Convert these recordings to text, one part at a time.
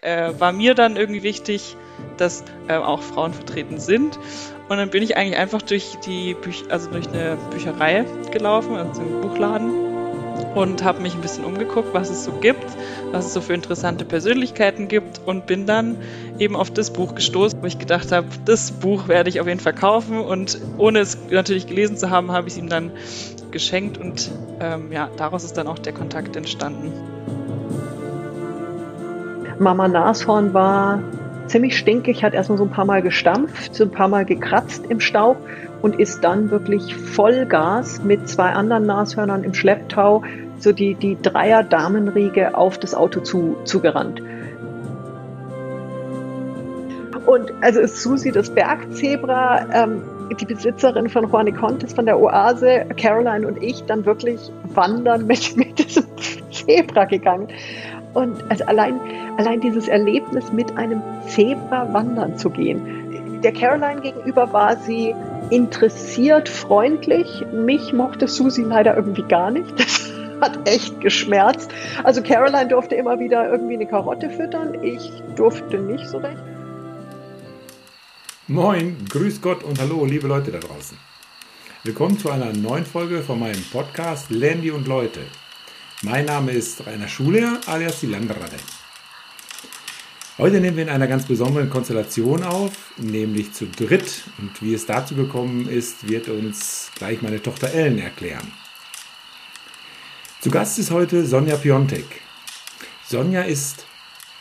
äh, war mir dann irgendwie wichtig, dass äh, auch Frauen vertreten sind. Und dann bin ich eigentlich einfach durch die Büch also durch eine Bücherei gelaufen, also einen Buchladen und habe mich ein bisschen umgeguckt, was es so gibt, was es so für interessante Persönlichkeiten gibt und bin dann eben auf das Buch gestoßen, wo ich gedacht habe, das Buch werde ich auf jeden Fall kaufen und ohne es natürlich gelesen zu haben, habe ich es ihm dann geschenkt und ähm, ja, daraus ist dann auch der Kontakt entstanden. Mama Nashorn war ziemlich stinkig, hat erstmal so ein paar Mal gestampft, so ein paar Mal gekratzt im Staub und ist dann wirklich Vollgas mit zwei anderen Nashörnern im Schlepptau so die, die Dreier-Damenriege auf das Auto zu, zugerannt. Und also ist Susi das Bergzebra, ähm, die Besitzerin von Juanicontes, von der Oase, Caroline und ich dann wirklich wandern mit, mit diesem Zebra gegangen. Und also allein, allein dieses Erlebnis, mit einem Zebra wandern zu gehen. Der Caroline gegenüber war sie interessiert, freundlich. Mich mochte Susi leider irgendwie gar nicht. Das hat echt geschmerzt. Also Caroline durfte immer wieder irgendwie eine Karotte füttern. Ich durfte nicht so recht. Moin, grüß Gott und hallo, liebe Leute da draußen. Willkommen zu einer neuen Folge von meinem Podcast Landy und Leute. Mein Name ist Rainer Schuler, alias die Landratte. Heute nehmen wir in einer ganz besonderen Konstellation auf, nämlich zu dritt. Und wie es dazu gekommen ist, wird uns gleich meine Tochter Ellen erklären. Zu Gast ist heute Sonja Piontek. Sonja ist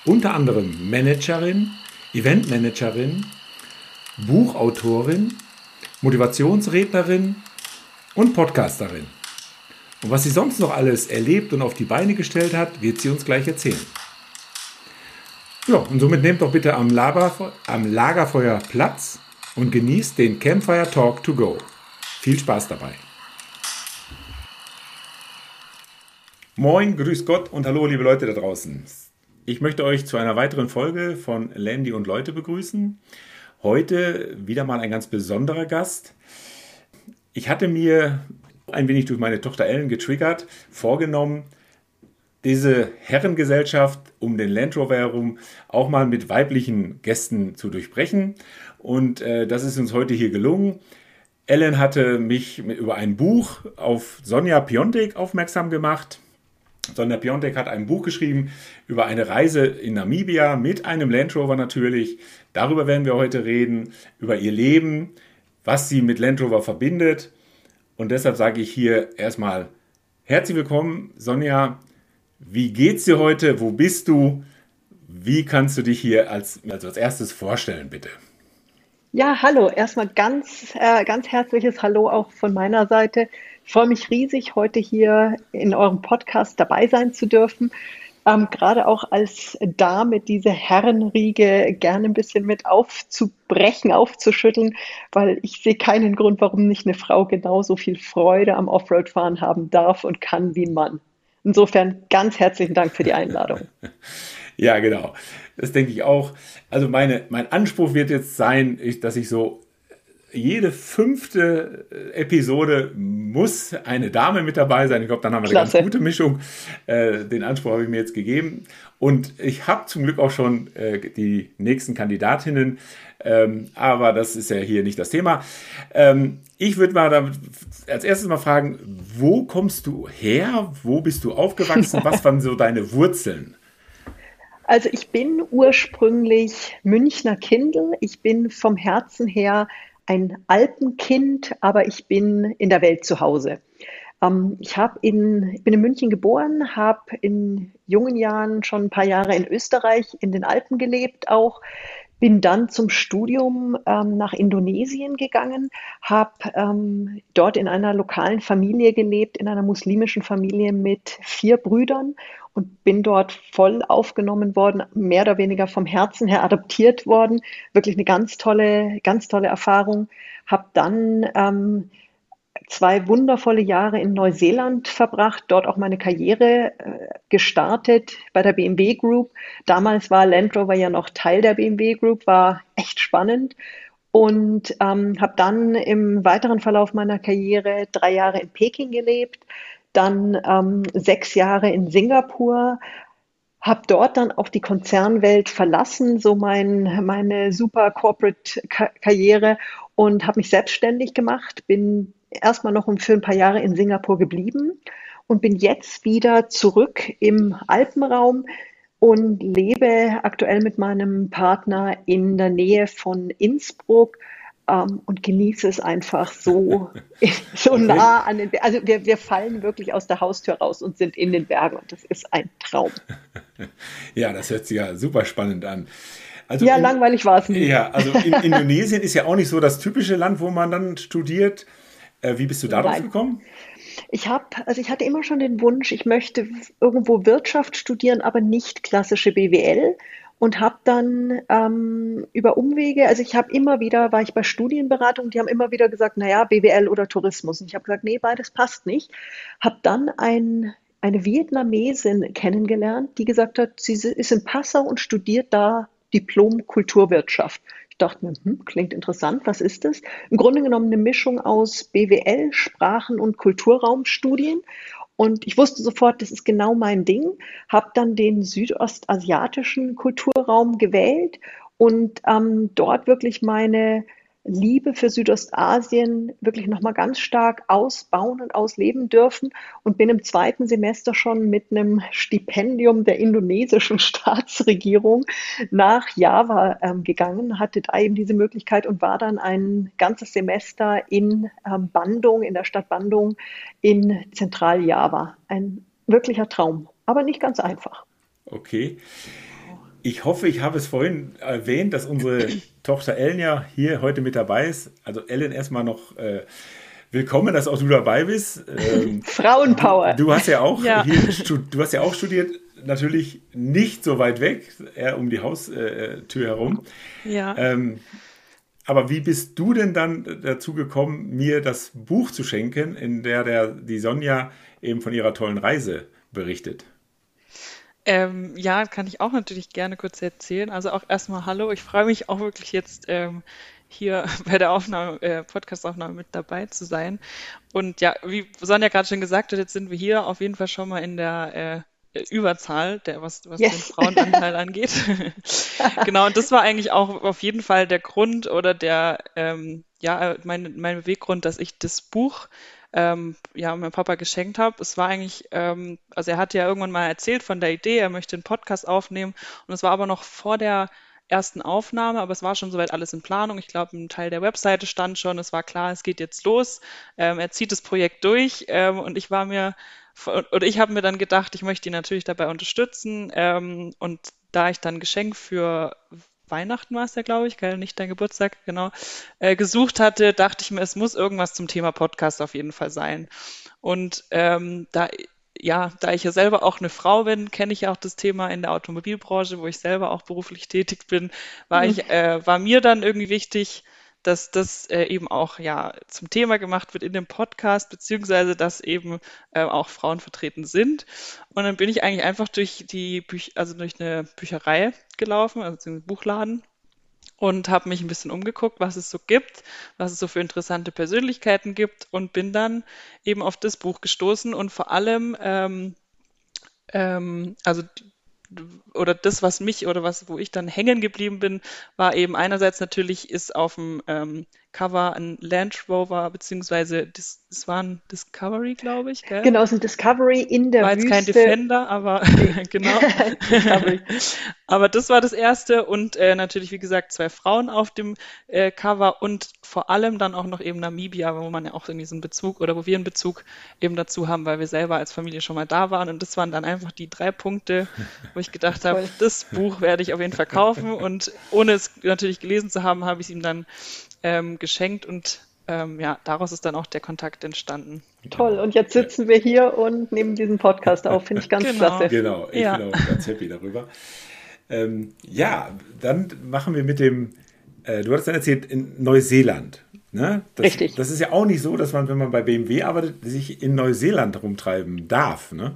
unter anderem Managerin, Eventmanagerin, Buchautorin, Motivationsrednerin und Podcasterin. Und was sie sonst noch alles erlebt und auf die Beine gestellt hat, wird sie uns gleich erzählen. Ja, und somit nehmt doch bitte am, Lagerfeuer, am Lagerfeuer Platz und genießt den Campfire Talk to Go. Viel Spaß dabei. Moin, grüß Gott und hallo liebe Leute da draußen. Ich möchte euch zu einer weiteren Folge von Landy und Leute begrüßen. Heute wieder mal ein ganz besonderer Gast. Ich hatte mir ein wenig durch meine Tochter Ellen getriggert, vorgenommen, diese Herrengesellschaft um den Land Rover herum auch mal mit weiblichen Gästen zu durchbrechen. Und äh, das ist uns heute hier gelungen. Ellen hatte mich über ein Buch auf Sonja Piontek aufmerksam gemacht. Sonja Piontek hat ein Buch geschrieben über eine Reise in Namibia mit einem Land Rover natürlich. Darüber werden wir heute reden, über ihr Leben, was sie mit Land Rover verbindet und deshalb sage ich hier erstmal herzlich willkommen, Sonja. Wie geht's dir heute? Wo bist du? Wie kannst du dich hier als, also als erstes vorstellen, bitte? Ja, hallo. Erstmal ganz, äh, ganz herzliches Hallo auch von meiner Seite. Ich freue mich riesig, heute hier in eurem Podcast dabei sein zu dürfen ähm, gerade auch als Dame diese Herrenriege gerne ein bisschen mit aufzubrechen, aufzuschütteln, weil ich sehe keinen Grund, warum nicht eine Frau genauso viel Freude am Offroad-Fahren haben darf und kann wie ein Mann. Insofern ganz herzlichen Dank für die Einladung. ja, genau. Das denke ich auch. Also meine, mein Anspruch wird jetzt sein, dass ich so jede fünfte äh, Episode muss eine Dame mit dabei sein. Ich glaube, dann haben wir Klasse. eine ganz gute Mischung. Äh, den Anspruch habe ich mir jetzt gegeben. Und ich habe zum Glück auch schon äh, die nächsten Kandidatinnen. Ähm, aber das ist ja hier nicht das Thema. Ähm, ich würde mal als erstes mal fragen, wo kommst du her? Wo bist du aufgewachsen? Was waren so deine Wurzeln? Also ich bin ursprünglich Münchner Kindel. Ich bin vom Herzen her ein Alpenkind, aber ich bin in der Welt zu Hause. Ähm, ich, in, ich bin in München geboren, habe in jungen Jahren schon ein paar Jahre in Österreich in den Alpen gelebt auch. Bin dann zum Studium ähm, nach Indonesien gegangen, habe ähm, dort in einer lokalen Familie gelebt, in einer muslimischen Familie mit vier Brüdern und bin dort voll aufgenommen worden, mehr oder weniger vom Herzen her adoptiert worden. Wirklich eine ganz tolle, ganz tolle Erfahrung. Habe dann ähm, zwei wundervolle Jahre in Neuseeland verbracht, dort auch meine Karriere äh, gestartet bei der BMW Group. Damals war Land Rover ja noch Teil der BMW Group, war echt spannend und ähm, habe dann im weiteren Verlauf meiner Karriere drei Jahre in Peking gelebt, dann ähm, sechs Jahre in Singapur, habe dort dann auch die Konzernwelt verlassen, so mein, meine super Corporate-Karriere und habe mich selbstständig gemacht, bin erstmal noch für ein paar Jahre in Singapur geblieben und bin jetzt wieder zurück im Alpenraum und lebe aktuell mit meinem Partner in der Nähe von Innsbruck ähm, und genieße es einfach so, so okay. nah an den Bergen. Also wir, wir fallen wirklich aus der Haustür raus und sind in den Bergen und das ist ein Traum. Ja, das hört sich ja super spannend an. Also ja, in, langweilig war es nicht. Ja, also in, Indonesien ist ja auch nicht so das typische Land, wo man dann studiert. Äh, wie bist du darauf Nein. gekommen? Ich habe, also ich hatte immer schon den Wunsch, ich möchte irgendwo Wirtschaft studieren, aber nicht klassische BWL und habe dann ähm, über Umwege, also ich habe immer wieder, war ich bei Studienberatung, die haben immer wieder gesagt, naja, BWL oder Tourismus. Und ich habe gesagt, nee, beides passt nicht. Habe dann ein, eine Vietnamesin kennengelernt, die gesagt hat, sie ist in Passau und studiert da Diplom Kulturwirtschaft. Ich dachte mir, hm, klingt interessant, was ist das? Im Grunde genommen eine Mischung aus BWL, Sprachen und Kulturraumstudien. Und ich wusste sofort, das ist genau mein Ding, habe dann den südostasiatischen Kulturraum gewählt und ähm, dort wirklich meine Liebe für Südostasien wirklich nochmal ganz stark ausbauen und ausleben dürfen und bin im zweiten Semester schon mit einem Stipendium der indonesischen Staatsregierung nach Java ähm, gegangen, hatte da eben diese Möglichkeit und war dann ein ganzes Semester in ähm, Bandung, in der Stadt Bandung in Zentraljava. Ein wirklicher Traum, aber nicht ganz einfach. Okay. Ich hoffe, ich habe es vorhin erwähnt, dass unsere Tochter Ellen ja hier heute mit dabei ist. Also Ellen erstmal noch äh, willkommen, dass auch du dabei bist. Ähm, Frauenpower. Du, du, hast ja auch ja. Hier, du hast ja auch studiert, natürlich nicht so weit weg, eher um die Haustür herum. Ja. Ähm, aber wie bist du denn dann dazu gekommen, mir das Buch zu schenken, in der, der die Sonja eben von ihrer tollen Reise berichtet? Ähm, ja, kann ich auch natürlich gerne kurz erzählen. Also auch erstmal Hallo. Ich freue mich auch wirklich jetzt ähm, hier bei der Aufnahme, äh, Podcast-Aufnahme mit dabei zu sein. Und ja, wie Sonja gerade schon gesagt hat, jetzt sind wir hier auf jeden Fall schon mal in der äh, Überzahl, der, was, was yes. den Frauenanteil angeht. genau, und das war eigentlich auch auf jeden Fall der Grund oder der, ähm, ja, mein, mein Beweggrund, dass ich das Buch ähm, ja, meinem Papa geschenkt habe. Es war eigentlich, ähm, also er hatte ja irgendwann mal erzählt von der Idee, er möchte einen Podcast aufnehmen und es war aber noch vor der ersten Aufnahme, aber es war schon soweit alles in Planung. Ich glaube, ein Teil der Webseite stand schon, es war klar, es geht jetzt los. Ähm, er zieht das Projekt durch ähm, und ich war mir, oder ich habe mir dann gedacht, ich möchte ihn natürlich dabei unterstützen ähm, und da ich dann Geschenk für Weihnachten war es ja, glaube ich, gell? nicht dein Geburtstag, genau, äh, gesucht hatte, dachte ich mir, es muss irgendwas zum Thema Podcast auf jeden Fall sein. Und ähm, da ja, da ich ja selber auch eine Frau bin, kenne ich ja auch das Thema in der Automobilbranche, wo ich selber auch beruflich tätig bin, war mhm. ich, äh, war mir dann irgendwie wichtig, dass das äh, eben auch ja zum Thema gemacht wird in dem Podcast, beziehungsweise dass eben äh, auch Frauen vertreten sind. Und dann bin ich eigentlich einfach durch die Büch also durch eine Bücherei gelaufen, also einen Buchladen und habe mich ein bisschen umgeguckt, was es so gibt, was es so für interessante Persönlichkeiten gibt und bin dann eben auf das Buch gestoßen und vor allem ähm, ähm, also oder das, was mich oder was, wo ich dann hängen geblieben bin, war eben einerseits natürlich ist auf dem ähm, Cover ein Land Rover, beziehungsweise das, das war ein Discovery, glaube ich. Gell? Genau, es ist ein Discovery in der war Wüste. War jetzt kein Defender, aber genau. aber das war das erste und äh, natürlich, wie gesagt, zwei Frauen auf dem äh, Cover und vor allem dann auch noch eben Namibia, wo man ja auch irgendwie so einen Bezug oder wo wir einen Bezug eben dazu haben, weil wir selber als Familie schon mal da waren und das waren dann einfach die drei Punkte, wo ich gedacht habe, das Buch werde ich auf jeden Fall kaufen und ohne es natürlich gelesen zu haben, habe ich es ihm dann ähm, geschenkt und ähm, ja, daraus ist dann auch der Kontakt entstanden. Toll, und jetzt sitzen wir hier und nehmen diesen Podcast auf, finde ich ganz genau. klasse. Genau, ich ja. bin auch ganz happy darüber. Ähm, ja, dann machen wir mit dem, äh, du hattest dann erzählt, in Neuseeland. Ne? Das, Richtig. Das ist ja auch nicht so, dass man, wenn man bei BMW arbeitet, sich in Neuseeland rumtreiben darf. Ne?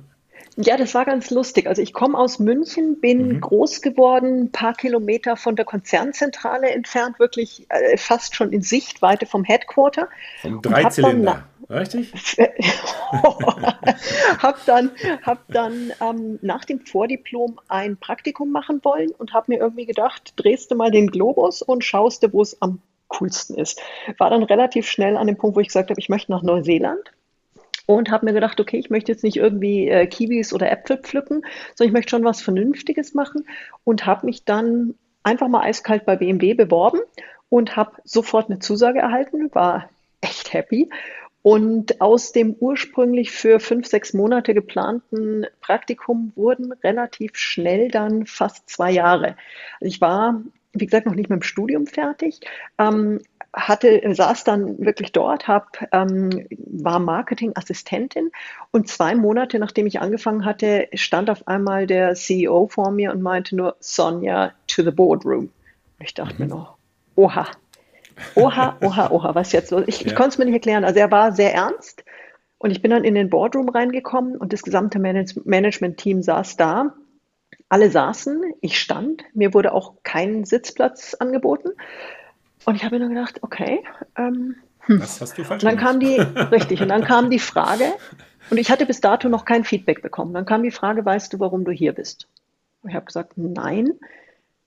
Ja, das war ganz lustig. Also ich komme aus München, bin mhm. groß geworden, ein paar Kilometer von der Konzernzentrale entfernt, wirklich äh, fast schon in Sichtweite vom Headquarter. Vom Dreizylinder. Richtig? hab dann, hab dann ähm, nach dem Vordiplom ein Praktikum machen wollen und habe mir irgendwie gedacht, drehst du mal den Globus und schaust du, wo es am coolsten ist. War dann relativ schnell an dem Punkt, wo ich gesagt habe, ich möchte nach Neuseeland und habe mir gedacht, okay, ich möchte jetzt nicht irgendwie äh, Kiwis oder Äpfel pflücken, sondern ich möchte schon was Vernünftiges machen und habe mich dann einfach mal eiskalt bei BMW beworben und habe sofort eine Zusage erhalten, war echt happy. Und aus dem ursprünglich für fünf, sechs Monate geplanten Praktikum wurden relativ schnell dann fast zwei Jahre. Also ich war, wie gesagt, noch nicht mit dem Studium fertig, ähm, hatte, saß dann wirklich dort, hab, ähm, war Marketingassistentin und zwei Monate nachdem ich angefangen hatte, stand auf einmal der CEO vor mir und meinte nur, Sonja, to the boardroom. Ich dachte mhm. mir noch, oha, oha, oha, oha, was jetzt los? Ich, ja. ich konnte es mir nicht erklären. Also er war sehr ernst und ich bin dann in den Boardroom reingekommen und das gesamte Manage Management-Team saß da. Alle saßen, ich stand, mir wurde auch kein Sitzplatz angeboten. Und ich habe mir dann gedacht, okay, ähm, hm. was hast du falsch und dann kam die, richtig, und dann kam die Frage, und ich hatte bis dato noch kein Feedback bekommen. Dann kam die Frage, weißt du, warum du hier bist? Und ich habe gesagt, nein.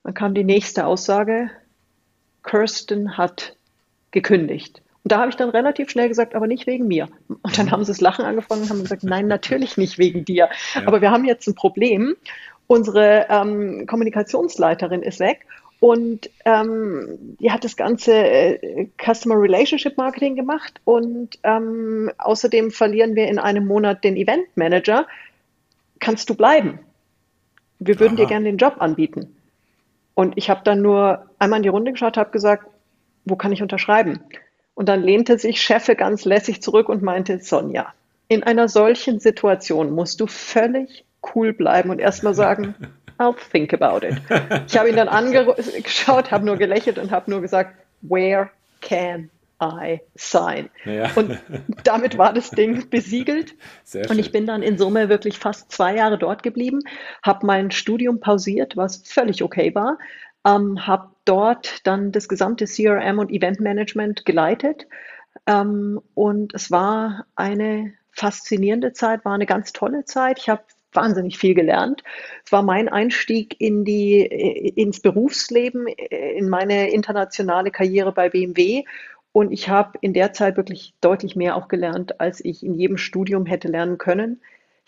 Dann kam die nächste Aussage, Kirsten hat gekündigt. Und da habe ich dann relativ schnell gesagt, aber nicht wegen mir. Und dann haben sie das Lachen angefangen und haben gesagt, nein, natürlich nicht wegen dir. Ja. Aber wir haben jetzt ein Problem. Unsere ähm, Kommunikationsleiterin ist weg und ähm, die hat das ganze äh, Customer Relationship Marketing gemacht und ähm, außerdem verlieren wir in einem Monat den Event Manager. Kannst du bleiben? Wir würden Aha. dir gerne den Job anbieten. Und ich habe dann nur einmal in die Runde geschaut, habe gesagt, wo kann ich unterschreiben? Und dann lehnte sich Cheffe ganz lässig zurück und meinte, Sonja, in einer solchen Situation musst du völlig cool bleiben und erstmal sagen, I'll think about it. Ich habe ihn dann angeschaut, habe nur gelächelt und habe nur gesagt, where can I sign? Ja. Und damit war das Ding besiegelt. und ich bin dann in Summe wirklich fast zwei Jahre dort geblieben, habe mein Studium pausiert, was völlig okay war, ähm, habe dort dann das gesamte CRM und Event Management geleitet. Ähm, und es war eine faszinierende Zeit, war eine ganz tolle Zeit. Ich habe wahnsinnig viel gelernt. Es war mein Einstieg in die, ins Berufsleben, in meine internationale Karriere bei BMW. Und ich habe in der Zeit wirklich deutlich mehr auch gelernt, als ich in jedem Studium hätte lernen können.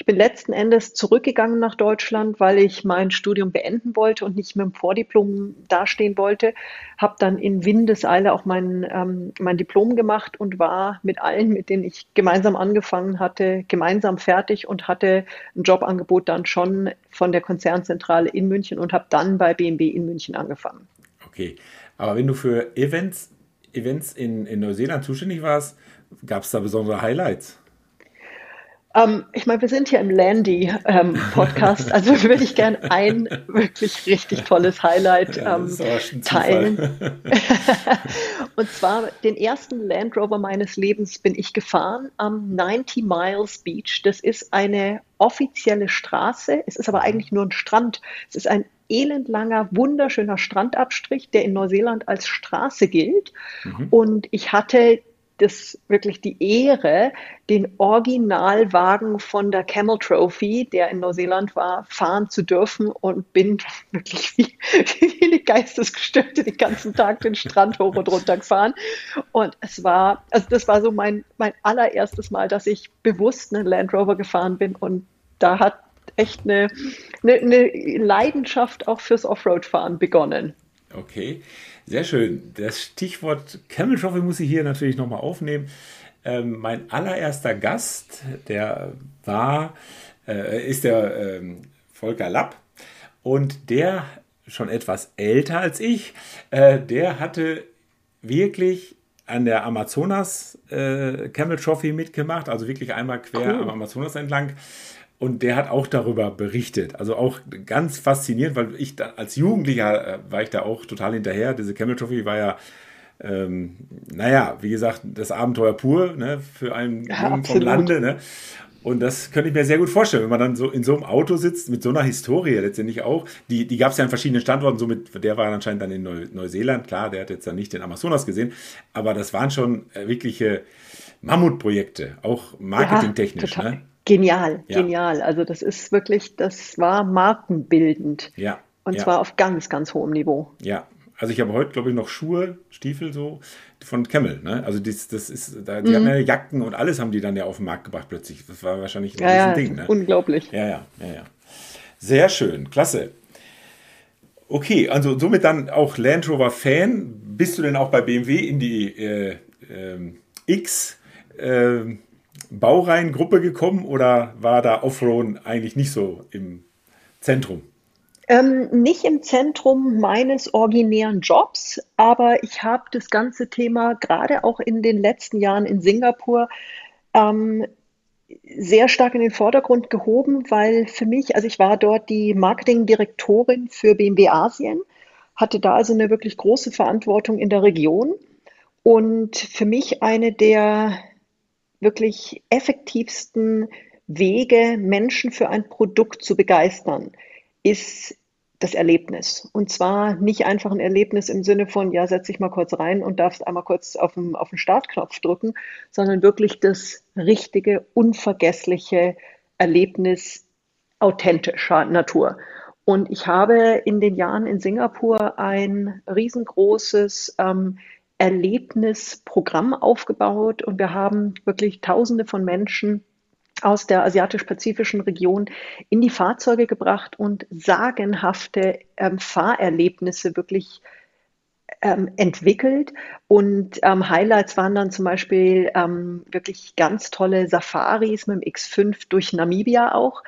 Ich bin letzten Endes zurückgegangen nach Deutschland, weil ich mein Studium beenden wollte und nicht mit dem Vordiplom dastehen wollte. Habe dann in Windeseile auch mein, ähm, mein Diplom gemacht und war mit allen, mit denen ich gemeinsam angefangen hatte, gemeinsam fertig und hatte ein Jobangebot dann schon von der Konzernzentrale in München und habe dann bei BMW in München angefangen. Okay, aber wenn du für Events, Events in, in Neuseeland zuständig warst, gab es da besondere Highlights? Ähm, ich meine, wir sind hier im Landy-Podcast, ähm, also würde ich gerne ein wirklich richtig tolles Highlight ähm, teilen. und zwar den ersten Land Rover meines Lebens bin ich gefahren am 90 Miles Beach. Das ist eine offizielle Straße, es ist aber eigentlich nur ein Strand. Es ist ein elendlanger, wunderschöner Strandabstrich, der in Neuseeland als Straße gilt. Mhm. Und ich hatte das wirklich die Ehre, den Originalwagen von der Camel Trophy, der in Neuseeland war, fahren zu dürfen und bin wirklich wie, wie eine Geistesgestörte den ganzen Tag den Strand hoch und runter gefahren. Und es war, also das war so mein, mein allererstes Mal, dass ich bewusst einen Land Rover gefahren bin und da hat echt eine, eine, eine Leidenschaft auch fürs Offroad-Fahren begonnen. Okay. Sehr schön. Das Stichwort Camel Trophy muss ich hier natürlich nochmal aufnehmen. Ähm, mein allererster Gast, der war, äh, ist der ähm, Volker Lapp und der schon etwas älter als ich, äh, der hatte wirklich an der Amazonas äh, Camel Trophy mitgemacht, also wirklich einmal quer cool. am Amazonas entlang. Und der hat auch darüber berichtet. Also auch ganz faszinierend, weil ich da, als Jugendlicher äh, war ich da auch total hinterher. Diese Camel Trophy war ja, ähm, naja, wie gesagt, das Abenteuer pur ne, für einen ja, Jungen vom Lande. Ne? Und das könnte ich mir sehr gut vorstellen, wenn man dann so in so einem Auto sitzt, mit so einer Historie letztendlich auch. Die, die gab es ja an verschiedenen Standorten, somit, der war anscheinend dann in Neu Neuseeland, klar, der hat jetzt dann nicht den Amazonas gesehen, aber das waren schon äh, wirkliche Mammutprojekte, auch marketingtechnisch. Ja, ne? Genial, ja. genial. Also das ist wirklich, das war markenbildend. Ja. Und ja. zwar auf ganz, ganz hohem Niveau. Ja, also ich habe heute, glaube ich, noch Schuhe, Stiefel so von Camel. Ne? Also das, das ist, da, die mhm. haben ja Jacken und alles haben die dann ja auf den Markt gebracht plötzlich. Das war wahrscheinlich ein ja, Ding. Ne? Unglaublich. Ja, ja, ja, ja. Sehr schön, klasse. Okay, also somit dann auch Land Rover Fan. Bist du denn auch bei BMW in die äh, äh, X äh, Baureihengruppe gekommen oder war da Offroad eigentlich nicht so im Zentrum? Ähm, nicht im Zentrum meines originären Jobs, aber ich habe das ganze Thema gerade auch in den letzten Jahren in Singapur ähm, sehr stark in den Vordergrund gehoben, weil für mich, also ich war dort die Marketingdirektorin für BMW Asien, hatte da also eine wirklich große Verantwortung in der Region und für mich eine der wirklich effektivsten Wege, Menschen für ein Produkt zu begeistern, ist das Erlebnis. Und zwar nicht einfach ein Erlebnis im Sinne von, ja, setz dich mal kurz rein und darfst einmal kurz auf den, auf den Startknopf drücken, sondern wirklich das richtige, unvergessliche Erlebnis authentischer Natur. Und ich habe in den Jahren in Singapur ein riesengroßes ähm, Erlebnisprogramm aufgebaut und wir haben wirklich Tausende von Menschen aus der asiatisch-pazifischen Region in die Fahrzeuge gebracht und sagenhafte ähm, Fahrerlebnisse wirklich ähm, entwickelt. Und ähm, Highlights waren dann zum Beispiel ähm, wirklich ganz tolle Safaris mit dem X5 durch Namibia auch.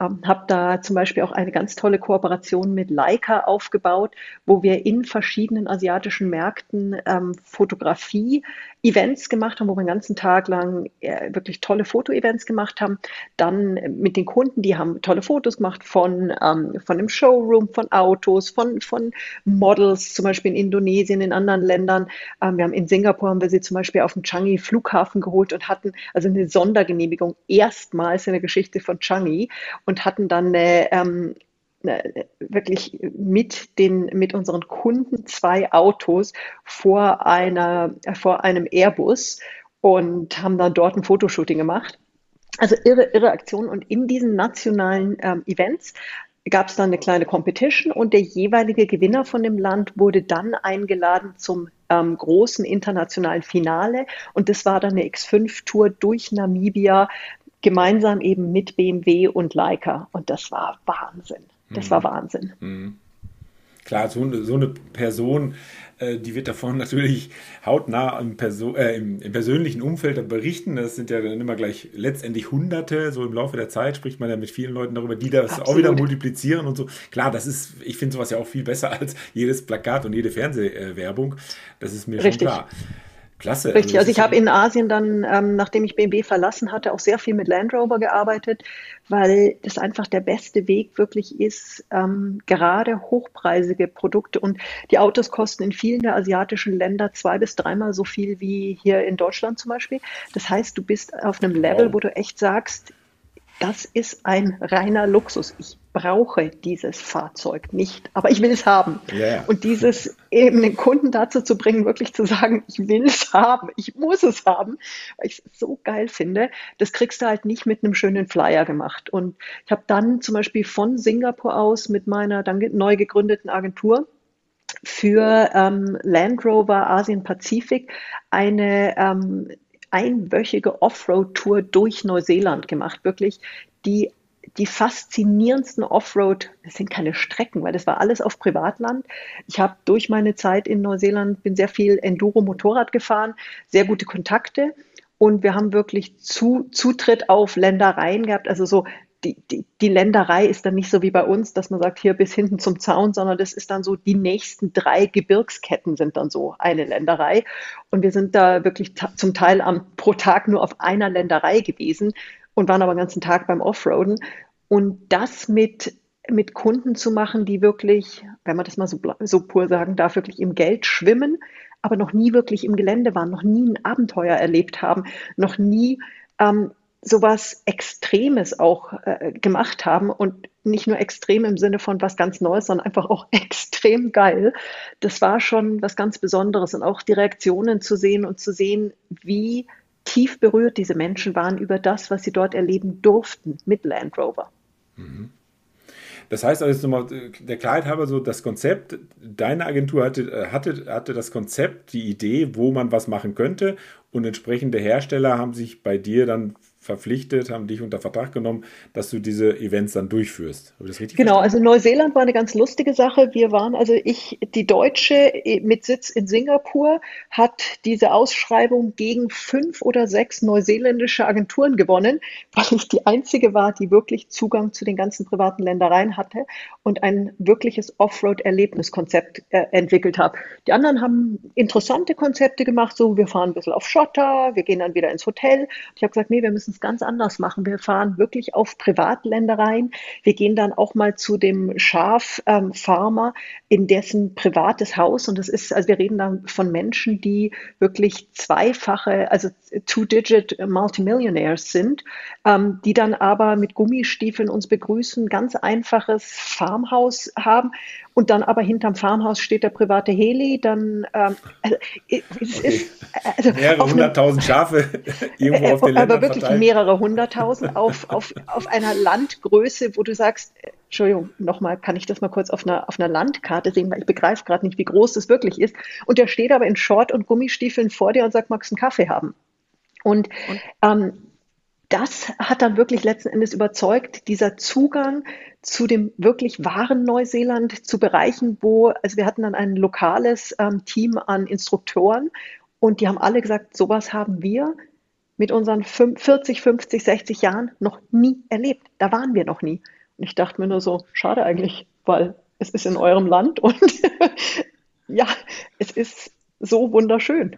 Ähm, habe da zum Beispiel auch eine ganz tolle Kooperation mit Leica aufgebaut, wo wir in verschiedenen asiatischen Märkten ähm, Fotografie-Events gemacht haben, wo wir den ganzen Tag lang äh, wirklich tolle Foto-Events gemacht haben. Dann mit den Kunden, die haben tolle Fotos gemacht von, ähm, von dem Showroom, von Autos, von, von Models, zum Beispiel in Indonesien, in anderen Ländern. Ähm, wir haben in Singapur haben wir sie zum Beispiel auf dem Changi Flughafen geholt und hatten also eine Sondergenehmigung erstmals in der Geschichte von Changi und hatten dann eine, ähm, wirklich mit den mit unseren Kunden zwei Autos vor einer vor einem Airbus und haben dann dort ein Fotoshooting gemacht. Also irre, irre Aktion. Und in diesen nationalen ähm, Events gab es dann eine kleine Competition und der jeweilige Gewinner von dem Land wurde dann eingeladen zum ähm, großen internationalen Finale. Und das war dann eine X5-Tour durch Namibia gemeinsam eben mit BMW und Leica. Und das war Wahnsinn. Das mhm. war Wahnsinn. Mhm. Klar, so eine, so eine Person, äh, die wird davon natürlich hautnah im, Perso äh, im, im, persönlichen Umfeld berichten. Das sind ja dann immer gleich letztendlich Hunderte. So im Laufe der Zeit spricht man ja mit vielen Leuten darüber, die das Absolut. auch wieder multiplizieren und so. Klar, das ist, ich finde sowas ja auch viel besser als jedes Plakat und jede Fernsehwerbung. Das ist mir Richtig. schon klar. Klasse. Richtig, also ich habe in Asien dann, ähm, nachdem ich BMW verlassen hatte, auch sehr viel mit Land Rover gearbeitet, weil das einfach der beste Weg wirklich ist, ähm, gerade hochpreisige Produkte und die Autos kosten in vielen der asiatischen Länder zwei bis dreimal so viel wie hier in Deutschland zum Beispiel. Das heißt, du bist auf einem Level, wo du echt sagst, das ist ein reiner Luxus. Ich brauche dieses Fahrzeug nicht, aber ich will es haben. Yeah. Und dieses eben den Kunden dazu zu bringen, wirklich zu sagen, ich will es haben, ich muss es haben, weil ich es so geil finde, das kriegst du halt nicht mit einem schönen Flyer gemacht. Und ich habe dann zum Beispiel von Singapur aus mit meiner dann neu gegründeten Agentur für ähm, Land Rover Asien Pazifik eine ähm, einwöchige Offroad-Tour durch Neuseeland gemacht, wirklich die die faszinierendsten Offroad, das sind keine Strecken, weil das war alles auf Privatland. Ich habe durch meine Zeit in Neuseeland bin sehr viel Enduro-Motorrad gefahren, sehr gute Kontakte und wir haben wirklich zu, Zutritt auf Ländereien gehabt. Also so die, die, Länderei ist dann nicht so wie bei uns, dass man sagt, hier bis hinten zum Zaun, sondern das ist dann so, die nächsten drei Gebirgsketten sind dann so eine Länderei. Und wir sind da wirklich zum Teil am, pro Tag nur auf einer Länderei gewesen und waren aber den ganzen Tag beim Offroaden. Und das mit, mit Kunden zu machen, die wirklich, wenn man das mal so, so pur sagen darf, wirklich im Geld schwimmen, aber noch nie wirklich im Gelände waren, noch nie ein Abenteuer erlebt haben, noch nie ähm, sowas Extremes auch äh, gemacht haben und nicht nur extrem im Sinne von was ganz Neues, sondern einfach auch extrem geil. Das war schon was ganz Besonderes und auch die Reaktionen zu sehen und zu sehen, wie tief berührt diese Menschen waren über das, was sie dort erleben durften mit Land Rover. Mhm. Das heißt also nochmal der Klarheit halber so das Konzept, deine Agentur hatte, äh, hatte, hatte das Konzept, die Idee, wo man was machen könnte und entsprechende Hersteller haben sich bei dir dann verpflichtet, haben dich unter Vertrag genommen, dass du diese Events dann durchführst. Habe ich das richtig Genau, verstanden? also Neuseeland war eine ganz lustige Sache. Wir waren, also ich, die Deutsche mit Sitz in Singapur, hat diese Ausschreibung gegen fünf oder sechs neuseeländische Agenturen gewonnen, weil ich die einzige war, die wirklich Zugang zu den ganzen privaten Ländereien hatte und ein wirkliches Offroad-Erlebniskonzept äh, entwickelt habe. Die anderen haben interessante Konzepte gemacht, so wir fahren ein bisschen auf Schotter, wir gehen dann wieder ins Hotel. Ich habe gesagt, nee, wir müssen es ganz anders machen. Wir fahren wirklich auf Privatländereien. Wir gehen dann auch mal zu dem Schaffarmer ähm, in dessen privates Haus. Und das ist, also wir reden dann von Menschen, die wirklich zweifache, also Two-Digit Multimillionaires sind, ähm, die dann aber mit Gummistiefeln uns begrüßen, ganz einfaches Farmhaus haben und dann aber hinterm Farmhaus steht der private Heli, dann ähm, also, es okay. ist also mehrere hunderttausend Schafe irgendwo auf den Aber wirklich verteilt. mehrere hunderttausend auf, auf, auf einer Landgröße, wo du sagst, Entschuldigung, nochmal, kann ich das mal kurz auf einer, auf einer Landkarte sehen, weil ich begreife gerade nicht, wie groß das wirklich ist. Und der steht aber in Short und Gummistiefeln vor dir und sagt, magst du einen Kaffee haben? Und, und? Ähm, das hat dann wirklich letzten Endes überzeugt, dieser Zugang zu dem wirklich wahren Neuseeland, zu Bereichen, wo, also wir hatten dann ein lokales ähm, Team an Instruktoren und die haben alle gesagt, sowas haben wir mit unseren 40, 50, 60 Jahren noch nie erlebt. Da waren wir noch nie. Und ich dachte mir nur so, schade eigentlich, weil es ist in eurem Land und ja, es ist so wunderschön.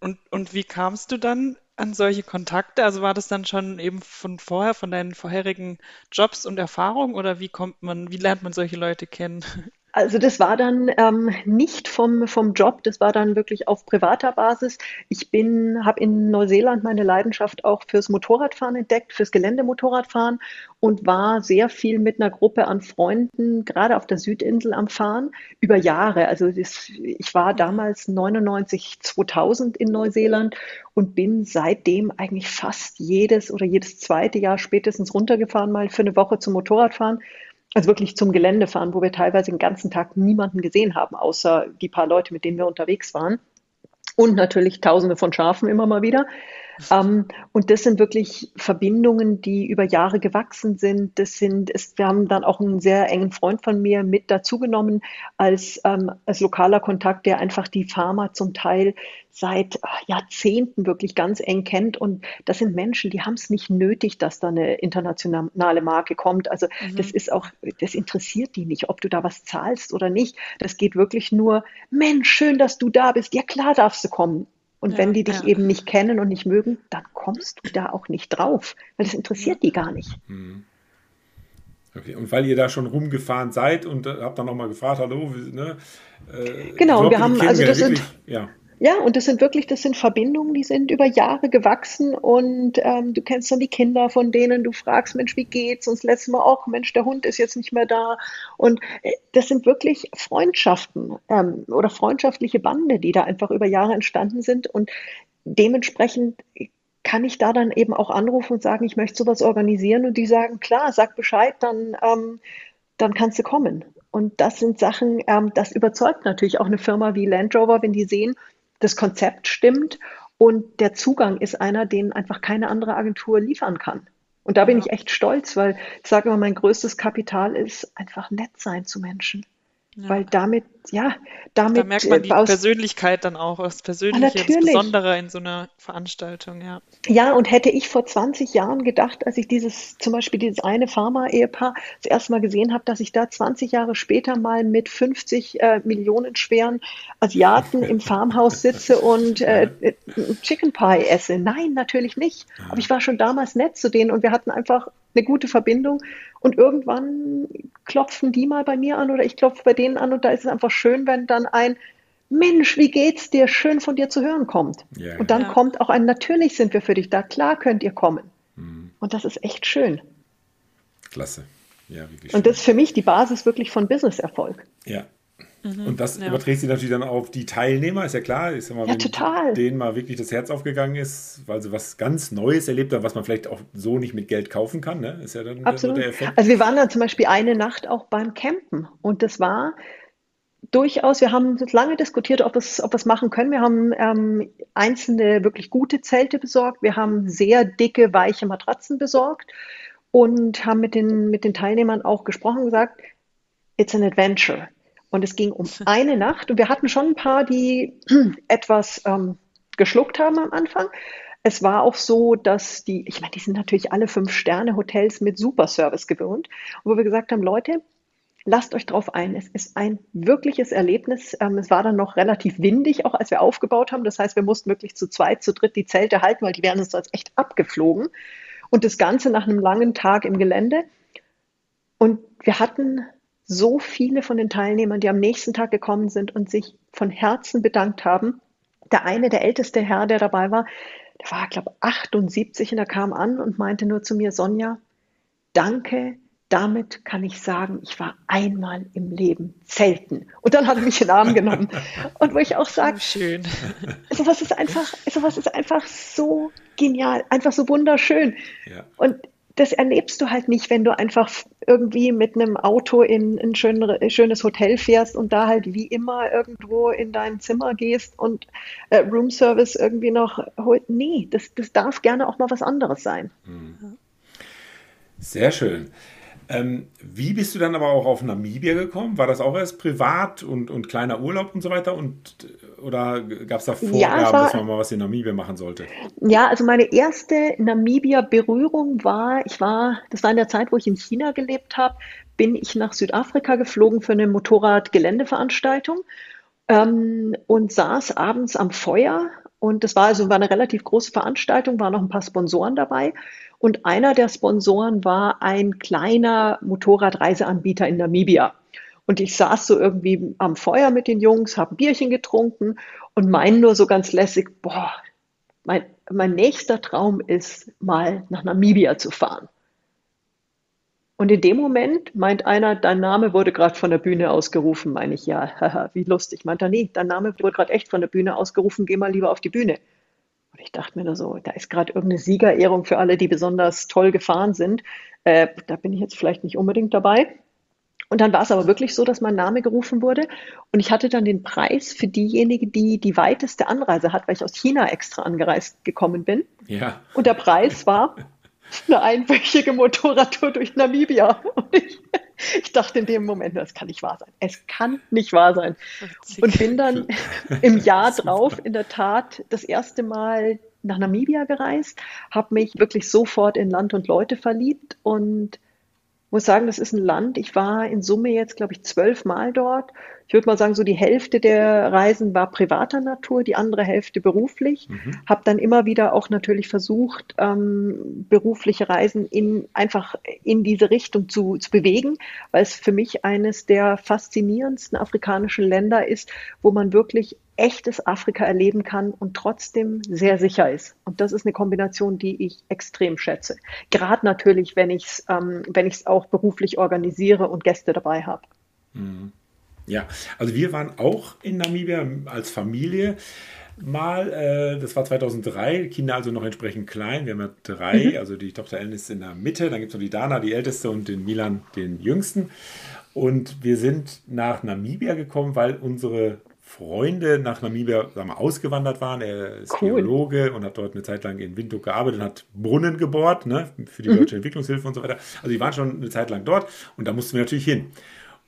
Und, und wie kamst du dann an solche Kontakte? Also war das dann schon eben von vorher, von deinen vorherigen Jobs und Erfahrungen oder wie kommt man, wie lernt man solche Leute kennen? Also das war dann ähm, nicht vom, vom Job, das war dann wirklich auf privater Basis. Ich bin, habe in Neuseeland meine Leidenschaft auch fürs Motorradfahren entdeckt, fürs Geländemotorradfahren und war sehr viel mit einer Gruppe an Freunden, gerade auf der Südinsel am Fahren, über Jahre. Also das, ich war damals 99, 2000 in Neuseeland und bin seitdem eigentlich fast jedes oder jedes zweite Jahr spätestens runtergefahren, mal für eine Woche zum Motorradfahren also wirklich zum Gelände fahren, wo wir teilweise den ganzen Tag niemanden gesehen haben, außer die paar Leute, mit denen wir unterwegs waren. Und natürlich Tausende von Schafen immer mal wieder. Ähm, und das sind wirklich Verbindungen, die über Jahre gewachsen sind. Das sind, ist, wir haben dann auch einen sehr engen Freund von mir mit dazugenommen als, ähm, als lokaler Kontakt, der einfach die Pharma zum Teil seit ach, Jahrzehnten wirklich ganz eng kennt. Und das sind Menschen, die haben es nicht nötig, dass da eine internationale Marke kommt. Also mhm. das ist auch, das interessiert die nicht, ob du da was zahlst oder nicht. Das geht wirklich nur, Mensch, schön, dass du da bist. Ja, klar darfst du kommen. Und ja, wenn die dich ja. eben nicht kennen und nicht mögen, dann kommst du da auch nicht drauf, weil das interessiert die gar nicht. Mhm. Okay. Und weil ihr da schon rumgefahren seid und äh, habt dann nochmal gefragt, hallo, ne? Äh, genau, und wir haben, also das sind, ja. Ja, und das sind wirklich, das sind Verbindungen, die sind über Jahre gewachsen und ähm, du kennst dann die Kinder von denen, du fragst, Mensch, wie geht's? Und das letzte Mal auch, Mensch, der Hund ist jetzt nicht mehr da. Und äh, das sind wirklich Freundschaften ähm, oder freundschaftliche Bande, die da einfach über Jahre entstanden sind. Und dementsprechend kann ich da dann eben auch anrufen und sagen, ich möchte sowas organisieren und die sagen, klar, sag Bescheid, dann, ähm, dann kannst du kommen. Und das sind Sachen, ähm, das überzeugt natürlich auch eine Firma wie Land Rover, wenn die sehen, das Konzept stimmt und der Zugang ist einer, den einfach keine andere Agentur liefern kann. Und da bin ja. ich echt stolz, weil ich sage immer, mein größtes Kapital ist einfach nett sein zu Menschen. Ja. Weil damit, ja, damit. Da merkt man die aus, Persönlichkeit dann auch, das Persönliche, das Besondere in so einer Veranstaltung, ja. Ja, und hätte ich vor 20 Jahren gedacht, als ich dieses, zum Beispiel dieses eine Pharma-Ehepaar das erste Mal gesehen habe, dass ich da 20 Jahre später mal mit 50 äh, Millionen schweren Asiaten im Farmhaus sitze und äh, Chicken Pie esse. Nein, natürlich nicht. Aber ich war schon damals nett zu denen und wir hatten einfach eine gute Verbindung. Und irgendwann klopfen die mal bei mir an oder ich klopfe bei denen an und da ist es einfach schön, wenn dann ein Mensch, wie geht's dir? Schön von dir zu hören kommt. Ja, und dann ja. kommt auch ein Natürlich sind wir für dich da. Klar könnt ihr kommen. Mhm. Und das ist echt schön. Klasse. Ja, wirklich. Und das ist für mich die Basis wirklich von Business-Erfolg. Ja, Mhm, und das ja. überträgt sich natürlich dann auf die Teilnehmer, ist ja klar. Ist ja, mal, ja total. denen mal wirklich das Herz aufgegangen ist, weil sie was ganz Neues erlebt haben, was man vielleicht auch so nicht mit Geld kaufen kann. Ne? Ist ja dann Absolut. der Effekt. Also wir waren dann zum Beispiel eine Nacht auch beim Campen und das war durchaus, wir haben lange diskutiert, ob wir es ob machen können. Wir haben ähm, einzelne wirklich gute Zelte besorgt. Wir haben sehr dicke, weiche Matratzen besorgt und haben mit den, mit den Teilnehmern auch gesprochen und gesagt, it's an adventure. Und es ging um eine Nacht und wir hatten schon ein paar, die etwas ähm, geschluckt haben am Anfang. Es war auch so, dass die, ich meine, die sind natürlich alle Fünf-Sterne-Hotels mit Superservice gewohnt, wo wir gesagt haben, Leute, lasst euch drauf ein. Es ist ein wirkliches Erlebnis. Ähm, es war dann noch relativ windig, auch als wir aufgebaut haben. Das heißt, wir mussten wirklich zu zweit, zu dritt die Zelte halten, weil die wären uns sonst echt abgeflogen. Und das Ganze nach einem langen Tag im Gelände. Und wir hatten so viele von den Teilnehmern, die am nächsten Tag gekommen sind und sich von Herzen bedankt haben. Der eine, der älteste Herr, der dabei war, der war, glaube ich, 78 und er kam an und meinte nur zu mir, Sonja, danke, damit kann ich sagen, ich war einmal im Leben zelten. Und dann hat er mich in den Arm genommen. Und wo ich auch sage, schön. Sowas ist einfach, sowas ist einfach so genial, einfach so wunderschön. Ja. Und das erlebst du halt nicht, wenn du einfach irgendwie mit einem Auto in ein schönes Hotel fährst und da halt wie immer irgendwo in dein Zimmer gehst und äh, Roomservice irgendwie noch holt. Nee, das, das darf gerne auch mal was anderes sein. Mhm. Sehr schön. Ähm, wie bist du dann aber auch auf Namibia gekommen? War das auch erst privat und, und kleiner Urlaub und so weiter? Und, oder gab es da Vorgaben, ja, war, dass man mal was in Namibia machen sollte? Ja, also meine erste Namibia-Berührung war, ich war, das war in der Zeit, wo ich in China gelebt habe, bin ich nach Südafrika geflogen für eine Motorrad-Geländeveranstaltung ähm, und saß abends am Feuer. Und das war also war eine relativ große Veranstaltung, waren noch ein paar Sponsoren dabei. Und einer der Sponsoren war ein kleiner Motorradreiseanbieter in Namibia. Und ich saß so irgendwie am Feuer mit den Jungs, habe Bierchen getrunken und meinen nur so ganz lässig, boah, mein, mein nächster Traum ist, mal nach Namibia zu fahren. Und in dem Moment meint einer, dein Name wurde gerade von der Bühne ausgerufen, meine ich, ja, haha, wie lustig. Meint er, nee, dein Name wurde gerade echt von der Bühne ausgerufen, geh mal lieber auf die Bühne. Ich dachte mir nur so, da ist gerade irgendeine Siegerehrung für alle, die besonders toll gefahren sind. Äh, da bin ich jetzt vielleicht nicht unbedingt dabei. Und dann war es aber wirklich so, dass mein Name gerufen wurde. Und ich hatte dann den Preis für diejenige, die die weiteste Anreise hat, weil ich aus China extra angereist gekommen bin. Ja. Und der Preis war eine einwöchige Motorradtour durch Namibia. Und ich, ich dachte in dem Moment, das kann nicht wahr sein. Es kann nicht wahr sein. Und bin dann im Jahr drauf in der Tat das erste Mal nach Namibia gereist, habe mich wirklich sofort in Land und Leute verliebt und muss sagen, das ist ein Land. Ich war in Summe jetzt, glaube ich, zwölf Mal dort. Ich würde mal sagen, so die Hälfte der Reisen war privater Natur, die andere Hälfte beruflich. Mhm. Habe dann immer wieder auch natürlich versucht, ähm, berufliche Reisen in einfach in diese Richtung zu, zu bewegen, weil es für mich eines der faszinierendsten afrikanischen Länder ist, wo man wirklich echtes Afrika erleben kann und trotzdem sehr sicher ist. Und das ist eine Kombination, die ich extrem schätze. Gerade natürlich, wenn ich es ähm, wenn auch beruflich organisiere und Gäste dabei habe. Mhm. Ja, also wir waren auch in Namibia als Familie mal. Äh, das war 2003, Kinder also noch entsprechend klein. Wir haben ja drei, mhm. also die Tochter Ellen ist in der Mitte, dann gibt es noch die Dana, die älteste, und den Milan, den jüngsten. Und wir sind nach Namibia gekommen, weil unsere Freunde nach Namibia sagen wir, ausgewandert waren. Er ist cool. Geologe und hat dort eine Zeit lang in Windhoek gearbeitet und hat Brunnen gebohrt ne, für die mhm. deutsche Entwicklungshilfe und so weiter. Also die waren schon eine Zeit lang dort und da mussten wir natürlich hin.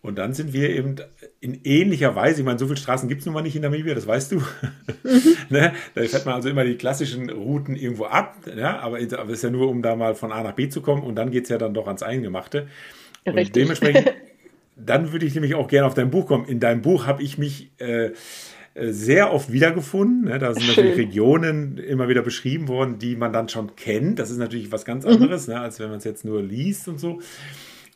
Und dann sind wir eben in ähnlicher Weise, ich meine, so viele Straßen gibt es nun mal nicht in Namibia, das weißt du. Mhm. ne? Da fährt man also immer die klassischen Routen irgendwo ab, ja? aber es ist ja nur, um da mal von A nach B zu kommen und dann geht es ja dann doch ans Eingemachte. Richtig. Und dementsprechend dann würde ich nämlich auch gerne auf dein Buch kommen. In deinem Buch habe ich mich äh, äh, sehr oft wiedergefunden. Ne? Da sind Schön. natürlich Regionen immer wieder beschrieben worden, die man dann schon kennt. Das ist natürlich was ganz mhm. anderes, mhm. ne? als wenn man es jetzt nur liest und so.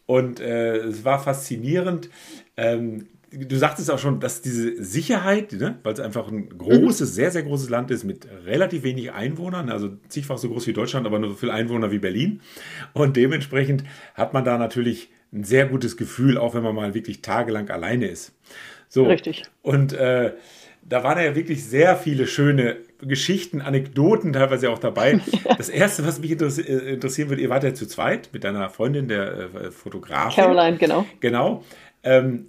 Und äh, es war faszinierend. Ähm, du sagtest auch schon, dass diese Sicherheit, ne, weil es einfach ein großes, mhm. sehr, sehr großes Land ist mit relativ wenig Einwohnern, also zigfach so groß wie Deutschland, aber nur so viele Einwohner wie Berlin. Und dementsprechend hat man da natürlich ein sehr gutes Gefühl, auch wenn man mal wirklich tagelang alleine ist. So. Richtig. Und äh, da waren ja wirklich sehr viele schöne Geschichten, Anekdoten teilweise auch dabei. Das erste, was mich äh, interessieren würde, ihr wart ja zu zweit mit deiner Freundin, der äh, Fotografin. Caroline, genau. Genau. Ähm,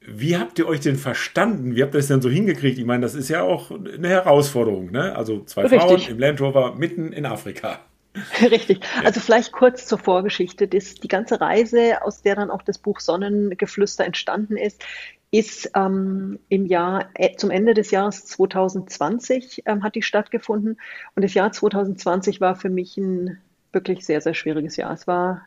wie habt ihr euch denn verstanden? Wie habt ihr das denn so hingekriegt? Ich meine, das ist ja auch eine Herausforderung, ne? Also zwei Richtig. Frauen im Land Rover mitten in Afrika. Richtig. Also vielleicht kurz zur Vorgeschichte. Das, die ganze Reise, aus der dann auch das Buch Sonnengeflüster entstanden ist, ist ähm, im Jahr, äh, zum Ende des Jahres 2020 ähm, hat die stattgefunden. Und das Jahr 2020 war für mich ein wirklich sehr, sehr schwieriges Jahr. Es war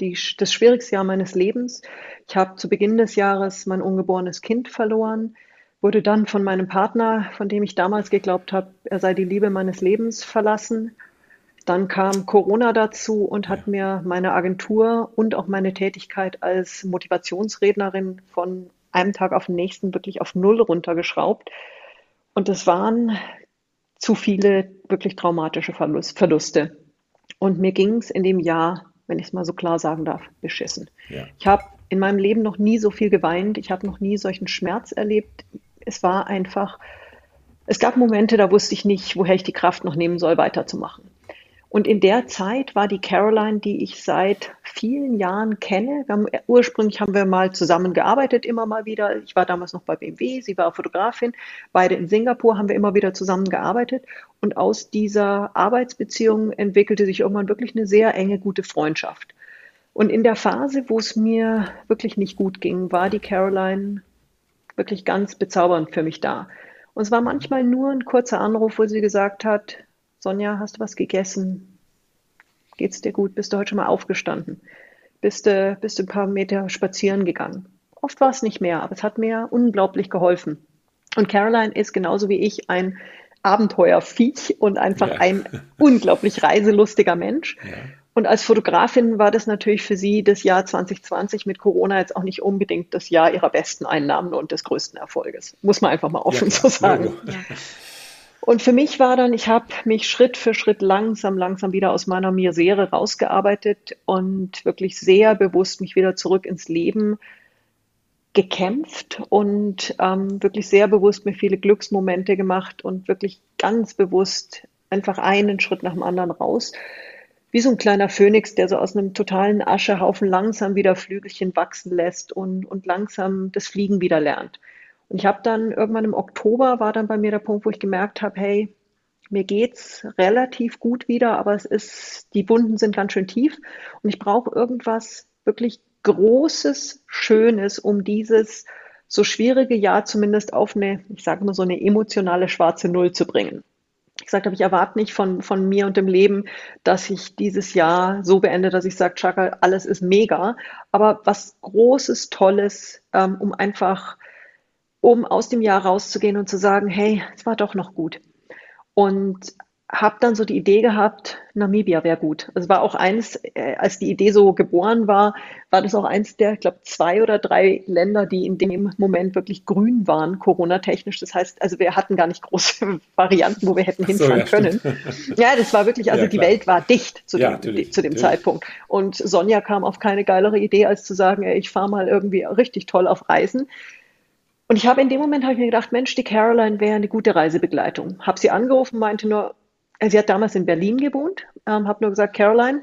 die, das schwierigste Jahr meines Lebens. Ich habe zu Beginn des Jahres mein ungeborenes Kind verloren, wurde dann von meinem Partner, von dem ich damals geglaubt habe, er sei die Liebe meines Lebens, verlassen. Dann kam Corona dazu und hat mir meine Agentur und auch meine Tätigkeit als Motivationsrednerin von einem Tag auf den nächsten wirklich auf Null runtergeschraubt. Und es waren zu viele wirklich traumatische Verluste. Und mir ging es in dem Jahr, wenn ich es mal so klar sagen darf, beschissen. Ja. Ich habe in meinem Leben noch nie so viel geweint. Ich habe noch nie solchen Schmerz erlebt. Es war einfach, es gab Momente, da wusste ich nicht, woher ich die Kraft noch nehmen soll, weiterzumachen. Und in der Zeit war die Caroline, die ich seit vielen Jahren kenne. Haben, ursprünglich haben wir mal zusammen gearbeitet, immer mal wieder. Ich war damals noch bei BMW, sie war Fotografin. Beide in Singapur haben wir immer wieder zusammen gearbeitet. Und aus dieser Arbeitsbeziehung entwickelte sich irgendwann wirklich eine sehr enge, gute Freundschaft. Und in der Phase, wo es mir wirklich nicht gut ging, war die Caroline wirklich ganz bezaubernd für mich da. Und es war manchmal nur ein kurzer Anruf, wo sie gesagt hat, Sonja, hast du was gegessen? Geht's dir gut? Bist du heute schon mal aufgestanden? Bist du, bist du ein paar Meter spazieren gegangen? Oft war es nicht mehr, aber es hat mir unglaublich geholfen. Und Caroline ist genauso wie ich ein Abenteuerviech und einfach ja. ein unglaublich reiselustiger Mensch. Ja. Und als Fotografin war das natürlich für sie das Jahr 2020 mit Corona jetzt auch nicht unbedingt das Jahr ihrer besten Einnahmen und des größten Erfolges. Muss man einfach mal offen ja, so sagen. Und für mich war dann, ich habe mich Schritt für Schritt langsam, langsam wieder aus meiner Misere rausgearbeitet und wirklich sehr bewusst mich wieder zurück ins Leben gekämpft und ähm, wirklich sehr bewusst mir viele Glücksmomente gemacht und wirklich ganz bewusst einfach einen Schritt nach dem anderen raus. Wie so ein kleiner Phönix, der so aus einem totalen Aschehaufen langsam wieder Flügelchen wachsen lässt und, und langsam das Fliegen wieder lernt. Und ich habe dann irgendwann im Oktober war dann bei mir der Punkt, wo ich gemerkt habe, hey, mir geht's relativ gut wieder, aber es ist, die Wunden sind ganz schön tief und ich brauche irgendwas wirklich Großes, Schönes, um dieses so schwierige Jahr zumindest auf eine, ich sage mal so eine emotionale schwarze Null zu bringen. Ich gesagt ich erwarte nicht von, von mir und dem Leben, dass ich dieses Jahr so beende, dass ich sage, Chaka, alles ist mega, aber was Großes, Tolles, ähm, um einfach um aus dem Jahr rauszugehen und zu sagen, hey, es war doch noch gut. Und habe dann so die Idee gehabt, Namibia wäre gut. Es war auch eins, äh, als die Idee so geboren war, war das auch eins der, ich glaube, zwei oder drei Länder, die in dem Moment wirklich grün waren, Corona-technisch. Das heißt, also wir hatten gar nicht große Varianten, wo wir hätten hinfahren so, ja, können. Ja, das war wirklich, also ja, die Welt war dicht zu ja, dem, zu dem Zeitpunkt. Und Sonja kam auf keine geilere Idee, als zu sagen, ey, ich fahre mal irgendwie richtig toll auf Reisen. Und ich habe in dem Moment habe ich mir gedacht, Mensch, die Caroline wäre eine gute Reisebegleitung. Habe sie angerufen, meinte nur, äh, sie hat damals in Berlin gewohnt, ähm, habe nur gesagt, Caroline,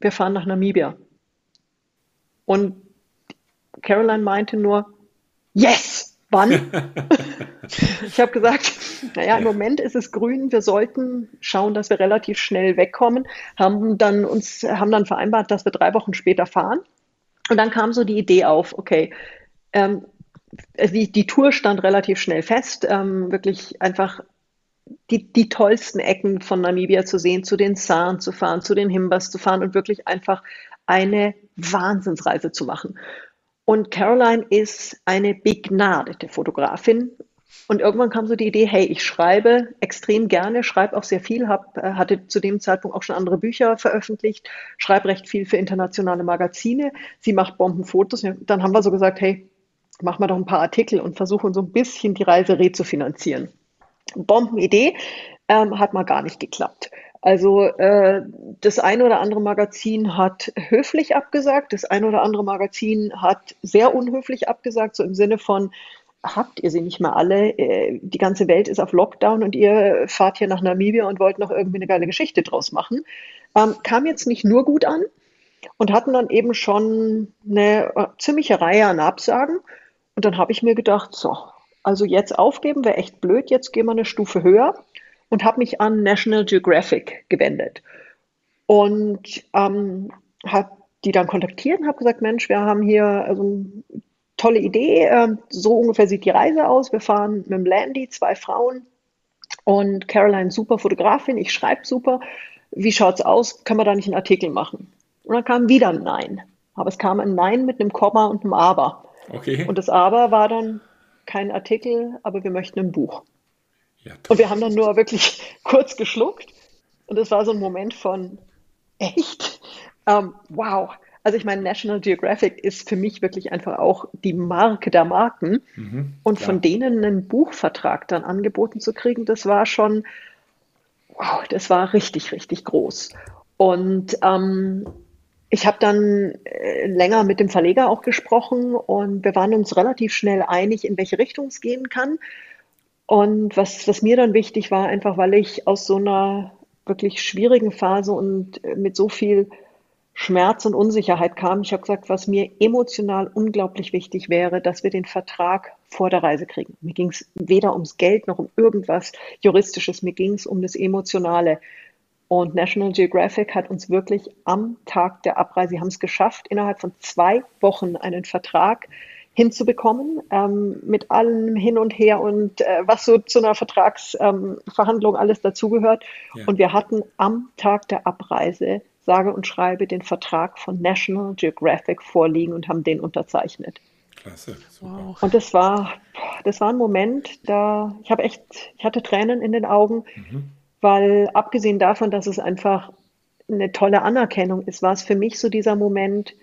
wir fahren nach Namibia. Und Caroline meinte nur, yes, wann? ich habe gesagt, naja, im Moment ist es grün, wir sollten schauen, dass wir relativ schnell wegkommen, haben dann uns, haben dann vereinbart, dass wir drei Wochen später fahren. Und dann kam so die Idee auf, okay, ähm, die, die Tour stand relativ schnell fest, ähm, wirklich einfach die, die tollsten Ecken von Namibia zu sehen, zu den Saan zu fahren, zu den Himbas zu fahren und wirklich einfach eine Wahnsinnsreise zu machen. Und Caroline ist eine begnadete Fotografin. Und irgendwann kam so die Idee, hey, ich schreibe extrem gerne, schreibe auch sehr viel, hab, äh, hatte zu dem Zeitpunkt auch schon andere Bücher veröffentlicht, schreibe recht viel für internationale Magazine. Sie macht Bombenfotos. Dann haben wir so gesagt, hey, machen wir doch ein paar Artikel und versuchen so ein bisschen die Reise rezufinanzieren. Bombenidee, ähm, hat mal gar nicht geklappt. Also äh, das eine oder andere Magazin hat höflich abgesagt, das eine oder andere Magazin hat sehr unhöflich abgesagt, so im Sinne von, habt ihr sie nicht mehr alle, äh, die ganze Welt ist auf Lockdown und ihr fahrt hier nach Namibia und wollt noch irgendwie eine geile Geschichte draus machen. Ähm, kam jetzt nicht nur gut an und hatten dann eben schon eine äh, ziemliche Reihe an Absagen. Und dann habe ich mir gedacht, so, also jetzt aufgeben wäre echt blöd, jetzt gehen wir eine Stufe höher und habe mich an National Geographic gewendet. Und ähm, habe die dann kontaktiert und habe gesagt, Mensch, wir haben hier also eine tolle Idee, äh, so ungefähr sieht die Reise aus. Wir fahren mit dem Landy, zwei Frauen und Caroline super Fotografin, ich schreibe super. Wie schaut's aus? Können wir da nicht einen Artikel machen? Und dann kam wieder ein Nein. Aber es kam ein Nein mit einem Komma und einem Aber. Okay. Und das Aber war dann kein Artikel, aber wir möchten ein Buch. Ja, und wir haben dann nur wirklich kurz geschluckt. Und es war so ein Moment von, echt? Ähm, wow. Also ich meine, National Geographic ist für mich wirklich einfach auch die Marke der Marken. Mhm, und von denen einen Buchvertrag dann angeboten zu kriegen, das war schon, wow, das war richtig, richtig groß. Und ähm, ich habe dann äh, länger mit dem Verleger auch gesprochen und wir waren uns relativ schnell einig, in welche Richtung es gehen kann. Und was, was mir dann wichtig war, einfach weil ich aus so einer wirklich schwierigen Phase und äh, mit so viel Schmerz und Unsicherheit kam, ich habe gesagt, was mir emotional unglaublich wichtig wäre, dass wir den Vertrag vor der Reise kriegen. Mir ging es weder ums Geld noch um irgendwas Juristisches, mir ging es um das Emotionale. Und National Geographic hat uns wirklich am Tag der Abreise, sie haben es geschafft, innerhalb von zwei Wochen einen Vertrag hinzubekommen, ähm, mit allem hin und her und äh, was so zu einer Vertragsverhandlung ähm, alles dazugehört. Ja. Und wir hatten am Tag der Abreise, sage und schreibe, den Vertrag von National Geographic vorliegen und haben den unterzeichnet. Klasse, super. Und das war, das war ein Moment, da ich habe echt, ich hatte Tränen in den Augen. Mhm weil abgesehen davon, dass es einfach eine tolle Anerkennung ist, war es für mich so dieser Moment,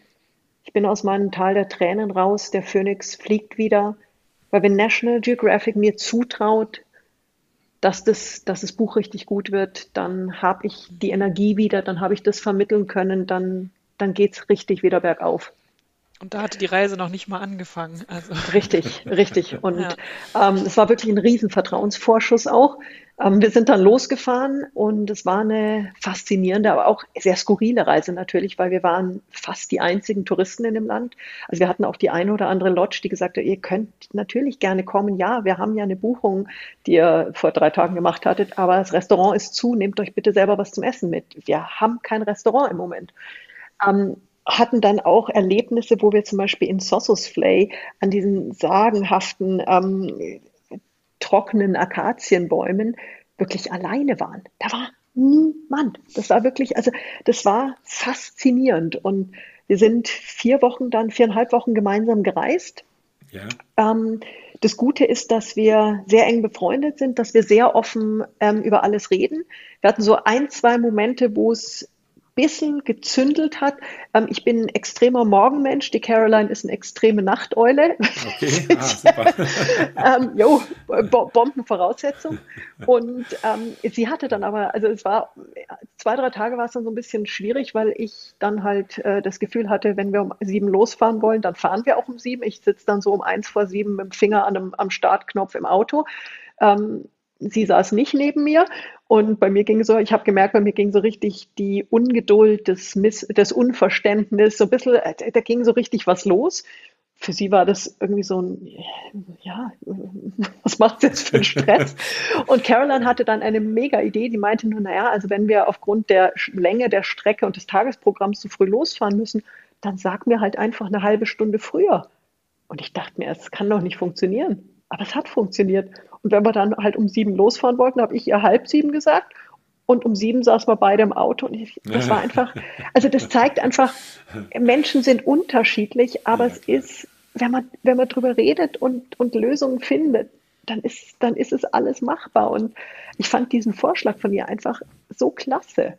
ich bin aus meinem Tal der Tränen raus, der Phönix fliegt wieder, weil wenn National Geographic mir zutraut, dass das, dass das Buch richtig gut wird, dann habe ich die Energie wieder, dann habe ich das vermitteln können, dann, dann geht es richtig wieder bergauf. Und da hatte die Reise noch nicht mal angefangen. Also. Richtig, richtig. Und ja. ähm, es war wirklich ein Riesenvertrauensvorschuss auch. Ähm, wir sind dann losgefahren und es war eine faszinierende, aber auch sehr skurrile Reise natürlich, weil wir waren fast die einzigen Touristen in dem Land. Also wir hatten auch die eine oder andere Lodge, die gesagt hat, ihr könnt natürlich gerne kommen. Ja, wir haben ja eine Buchung, die ihr vor drei Tagen gemacht hattet, aber das Restaurant ist zu. Nehmt euch bitte selber was zum Essen mit. Wir haben kein Restaurant im Moment. Ähm, hatten dann auch Erlebnisse, wo wir zum Beispiel in Sossusflay an diesen sagenhaften ähm, trockenen Akazienbäumen wirklich alleine waren. Da war niemand. Das war wirklich, also das war faszinierend. Und wir sind vier Wochen, dann viereinhalb Wochen gemeinsam gereist. Ja. Ähm, das Gute ist, dass wir sehr eng befreundet sind, dass wir sehr offen ähm, über alles reden. Wir hatten so ein, zwei Momente, wo es bisschen gezündelt hat. Ähm, ich bin ein extremer Morgenmensch, die Caroline ist eine extreme Nachteule. Okay, ah, super. ähm, jo, Bombenvoraussetzung. Und ähm, sie hatte dann aber, also es war, zwei, drei Tage war es dann so ein bisschen schwierig, weil ich dann halt äh, das Gefühl hatte, wenn wir um sieben losfahren wollen, dann fahren wir auch um sieben. Ich sitze dann so um eins vor sieben mit dem Finger an einem, am Startknopf im Auto. Ähm, sie saß nicht neben mir und bei mir ging so, ich habe gemerkt, bei mir ging so richtig die Ungeduld, das, Miss, das Unverständnis, so ein bisschen, äh, da ging so richtig was los. Für sie war das irgendwie so ein, ja, was macht jetzt für einen Stress? und Caroline hatte dann eine mega Idee, die meinte nur, naja, also wenn wir aufgrund der Länge der Strecke und des Tagesprogramms zu früh losfahren müssen, dann sag mir halt einfach eine halbe Stunde früher. Und ich dachte mir, es kann doch nicht funktionieren. Aber es hat funktioniert. Und wenn wir dann halt um sieben losfahren wollten, habe ich ihr halb sieben gesagt. Und um sieben saßen wir beide im Auto. Und ich, das war einfach, also das zeigt einfach, Menschen sind unterschiedlich, aber ja, es ist, wenn man, wenn man drüber redet und, und Lösungen findet, dann ist, dann ist es alles machbar. Und ich fand diesen Vorschlag von ihr einfach so klasse.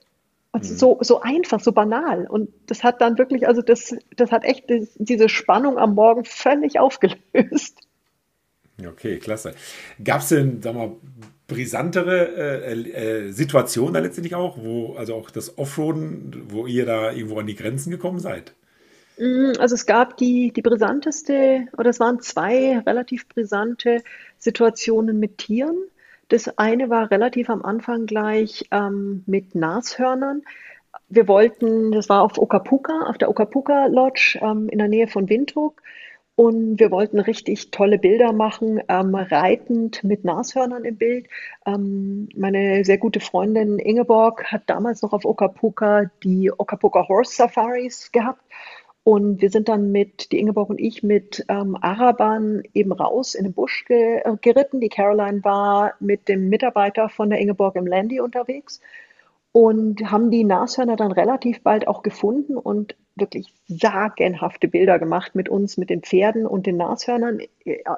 Und mhm. so, so einfach, so banal. Und das hat dann wirklich, also das, das hat echt diese Spannung am Morgen völlig aufgelöst. Okay, klasse. Gab es denn, sag mal, brisantere äh, äh, Situationen da letztendlich auch, wo, also auch das Offroaden, wo ihr da irgendwo an die Grenzen gekommen seid? Mm, also es gab die, die brisanteste, oder es waren zwei relativ brisante Situationen mit Tieren. Das eine war relativ am Anfang gleich ähm, mit Nashörnern. Wir wollten, das war auf Okapuka, auf der Okapuka Lodge ähm, in der Nähe von Windhoek. Und wir wollten richtig tolle Bilder machen, ähm, reitend mit Nashörnern im Bild. Ähm, meine sehr gute Freundin Ingeborg hat damals noch auf Okapuka die Okapuka Horse Safaris gehabt. Und wir sind dann mit, die Ingeborg und ich, mit ähm, Arabern eben raus in den Busch ge äh, geritten. Die Caroline war mit dem Mitarbeiter von der Ingeborg im Landy unterwegs und haben die Nashörner dann relativ bald auch gefunden und wirklich sagenhafte Bilder gemacht mit uns, mit den Pferden und den Nashörnern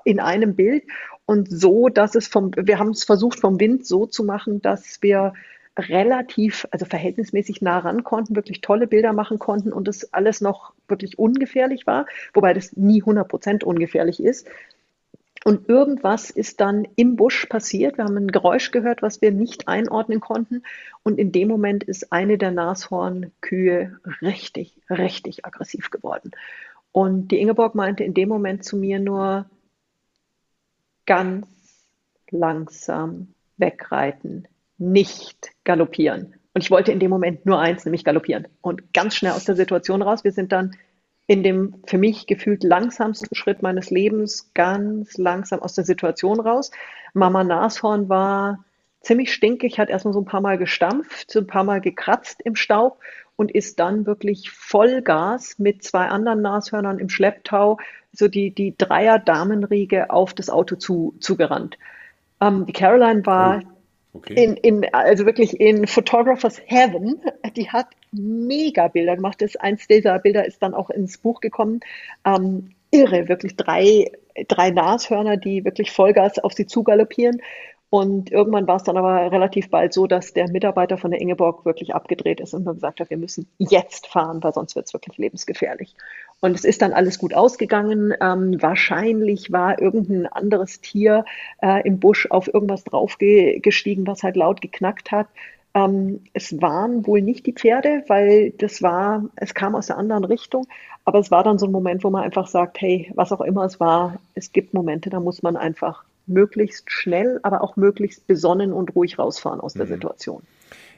in einem Bild und so, dass es vom, wir haben es versucht vom Wind so zu machen, dass wir relativ, also verhältnismäßig nah ran konnten, wirklich tolle Bilder machen konnten und es alles noch wirklich ungefährlich war, wobei das nie 100 Prozent ungefährlich ist. Und irgendwas ist dann im Busch passiert. Wir haben ein Geräusch gehört, was wir nicht einordnen konnten. Und in dem Moment ist eine der Nashornkühe richtig, richtig aggressiv geworden. Und die Ingeborg meinte in dem Moment zu mir nur ganz langsam wegreiten, nicht galoppieren. Und ich wollte in dem Moment nur eins, nämlich galoppieren. Und ganz schnell aus der Situation raus. Wir sind dann in dem für mich gefühlt langsamsten Schritt meines Lebens ganz langsam aus der Situation raus. Mama Nashorn war ziemlich stinkig, hat erstmal so ein paar Mal gestampft, so ein paar Mal gekratzt im Staub und ist dann wirklich Vollgas mit zwei anderen Nashörnern im Schlepptau, so die, die Dreier-Damenriege auf das Auto zu, zugerannt. Ähm, die Caroline war oh. Okay. In, in, also wirklich in Photographers Heaven. Die hat mega Bilder gemacht. Das, eins dieser Bilder ist dann auch ins Buch gekommen. Ähm, irre, wirklich drei, drei Nashörner, die wirklich Vollgas auf sie zugaloppieren. Und irgendwann war es dann aber relativ bald so, dass der Mitarbeiter von der Ingeborg wirklich abgedreht ist und gesagt hat, wir müssen jetzt fahren, weil sonst wird es wirklich lebensgefährlich. Und es ist dann alles gut ausgegangen. Ähm, wahrscheinlich war irgendein anderes Tier äh, im Busch auf irgendwas draufgestiegen, was halt laut geknackt hat. Ähm, es waren wohl nicht die Pferde, weil das war, es kam aus der anderen Richtung. Aber es war dann so ein Moment, wo man einfach sagt, hey, was auch immer es war, es gibt Momente, da muss man einfach möglichst schnell, aber auch möglichst besonnen und ruhig rausfahren aus der mhm. Situation.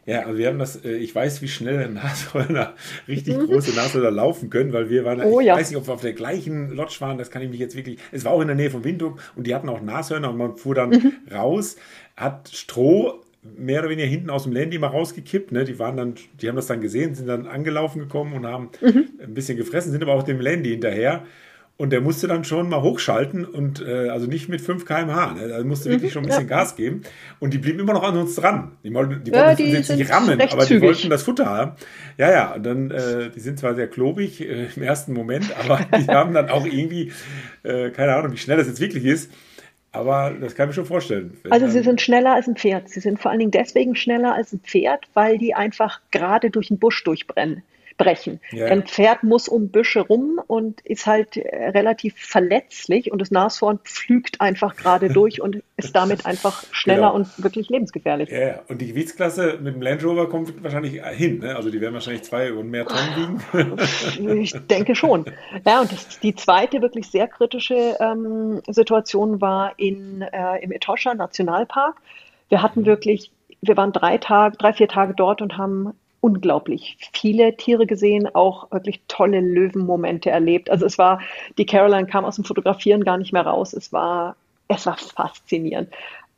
Ja, also wir haben das, äh, ich weiß, wie schnell Nashörner, richtig mhm. große Nashörner laufen können, weil wir waren, oh, ich ja. weiß nicht, ob wir auf der gleichen Lodge waren, das kann ich mich jetzt wirklich, es war auch in der Nähe von Windhoek und die hatten auch Nashörner und man fuhr dann mhm. raus, hat Stroh mehr oder weniger hinten aus dem Landy mal rausgekippt. Ne? Die waren dann, die haben das dann gesehen, sind dann angelaufen gekommen und haben mhm. ein bisschen gefressen, sind aber auch dem Landy hinterher. Und der musste dann schon mal hochschalten und äh, also nicht mit 5 km/h. Ne? Da musste wirklich schon ein bisschen ja. Gas geben. Und die blieben immer noch an uns dran. Die wollten, die ja, wollten die uns jetzt nicht rammen, aber zügig. die wollten das Futter haben. Ja, ja, und dann, äh, die sind zwar sehr klobig äh, im ersten Moment, aber die haben dann auch irgendwie, äh, keine Ahnung, wie schnell das jetzt wirklich ist. Aber das kann ich mir schon vorstellen. Also sie sind schneller als ein Pferd. Sie sind vor allen Dingen deswegen schneller als ein Pferd, weil die einfach gerade durch den Busch durchbrennen brechen. Ja. Ein Pferd muss um Büsche rum und ist halt äh, relativ verletzlich und das Nashorn pflügt einfach gerade durch und ist damit einfach schneller genau. und wirklich lebensgefährlich. Ja, und die Gewichtsklasse mit dem Land Rover kommt wahrscheinlich hin. Ne? Also die werden wahrscheinlich zwei und mehr Tonnen wiegen. ich denke schon. Ja, und das, die zweite wirklich sehr kritische ähm, Situation war in, äh, im Etosha Nationalpark. Wir hatten mhm. wirklich wir waren drei Tage, drei, vier Tage dort und haben unglaublich viele Tiere gesehen, auch wirklich tolle Löwenmomente erlebt. Also es war, die Caroline kam aus dem Fotografieren gar nicht mehr raus. Es war, es war faszinierend.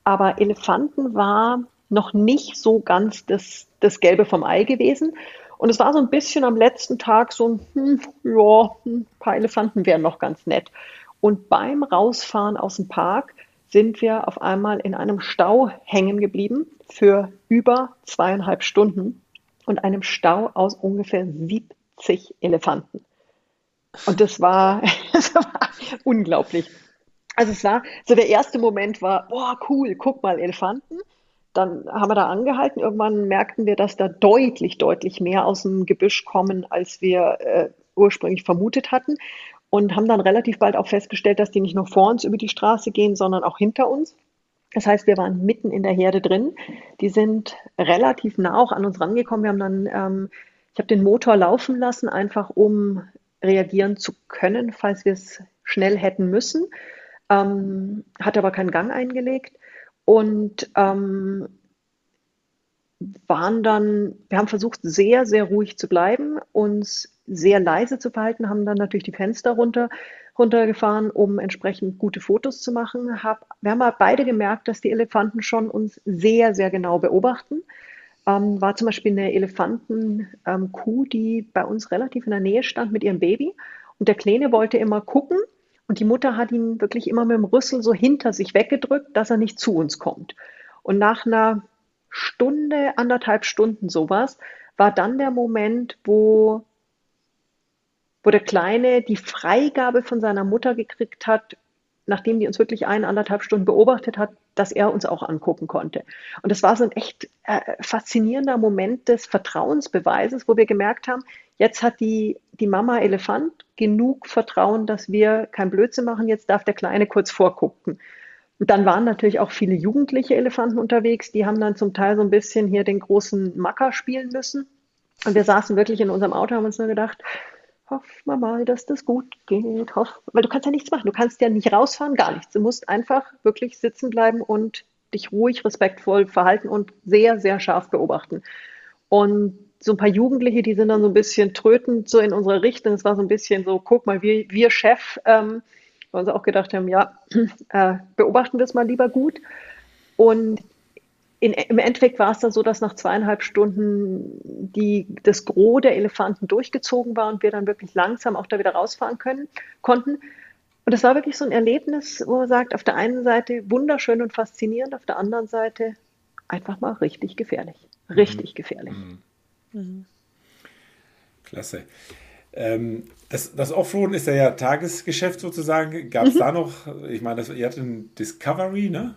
Aber Elefanten war noch nicht so ganz das, das Gelbe vom Ei gewesen. Und es war so ein bisschen am letzten Tag so ein, hm, ja, ein paar Elefanten wären noch ganz nett. Und beim Rausfahren aus dem Park sind wir auf einmal in einem Stau hängen geblieben für über zweieinhalb Stunden und einem Stau aus ungefähr 70 Elefanten. Und das war, das war unglaublich. Also es war, so der erste Moment war, boah, cool, guck mal, Elefanten. Dann haben wir da angehalten. Irgendwann merkten wir, dass da deutlich, deutlich mehr aus dem Gebüsch kommen, als wir äh, ursprünglich vermutet hatten. und haben dann relativ bald auch festgestellt, dass die nicht nur vor uns über die Straße gehen, sondern auch hinter uns. Das heißt, wir waren mitten in der Herde drin. Die sind relativ nah auch an uns rangekommen. Wir haben dann, ähm, ich habe den Motor laufen lassen, einfach um reagieren zu können, falls wir es schnell hätten müssen. Ähm, hat aber keinen Gang eingelegt und ähm, waren dann, wir haben versucht, sehr, sehr ruhig zu bleiben, uns sehr leise zu verhalten, haben dann natürlich die Fenster runter, runtergefahren, um entsprechend gute Fotos zu machen. Hab, wir haben beide gemerkt, dass die Elefanten schon uns sehr, sehr genau beobachten. Ähm, war zum Beispiel eine Elefantenkuh, ähm, die bei uns relativ in der Nähe stand mit ihrem Baby. Und der Kleine wollte immer gucken und die Mutter hat ihn wirklich immer mit dem Rüssel so hinter sich weggedrückt, dass er nicht zu uns kommt. Und nach einer Stunde, anderthalb Stunden sowas, war dann der Moment, wo wo der Kleine die Freigabe von seiner Mutter gekriegt hat, nachdem die uns wirklich eine, anderthalb Stunden beobachtet hat, dass er uns auch angucken konnte. Und das war so ein echt äh, faszinierender Moment des Vertrauensbeweises, wo wir gemerkt haben, jetzt hat die, die Mama Elefant genug Vertrauen, dass wir kein Blödsinn machen, jetzt darf der Kleine kurz vorgucken. Und dann waren natürlich auch viele jugendliche Elefanten unterwegs, die haben dann zum Teil so ein bisschen hier den großen Macker spielen müssen. Und wir saßen wirklich in unserem Auto, haben uns nur gedacht, hoffen wir mal, dass das gut geht. Hoff, weil du kannst ja nichts machen. Du kannst ja nicht rausfahren, gar nichts. Du musst einfach wirklich sitzen bleiben und dich ruhig, respektvoll verhalten und sehr, sehr scharf beobachten. Und so ein paar Jugendliche, die sind dann so ein bisschen trötend so in unsere Richtung. Es war so ein bisschen so, guck mal, wir, wir Chef, ähm, weil wir uns auch gedacht haben, ja, äh, beobachten wir es mal lieber gut. Und in, im Endeffekt war es dann so, dass nach zweieinhalb Stunden die, das Gros der Elefanten durchgezogen war und wir dann wirklich langsam auch da wieder rausfahren können, konnten. Und das war wirklich so ein Erlebnis, wo man sagt, auf der einen Seite wunderschön und faszinierend, auf der anderen Seite einfach mal richtig gefährlich. Richtig mhm. gefährlich. Mhm. mhm. Klasse. Ähm, das, das Offroaden ist ja, ja Tagesgeschäft sozusagen. Gab es mhm. da noch, ich meine, das, ihr hattet ein Discovery, ne?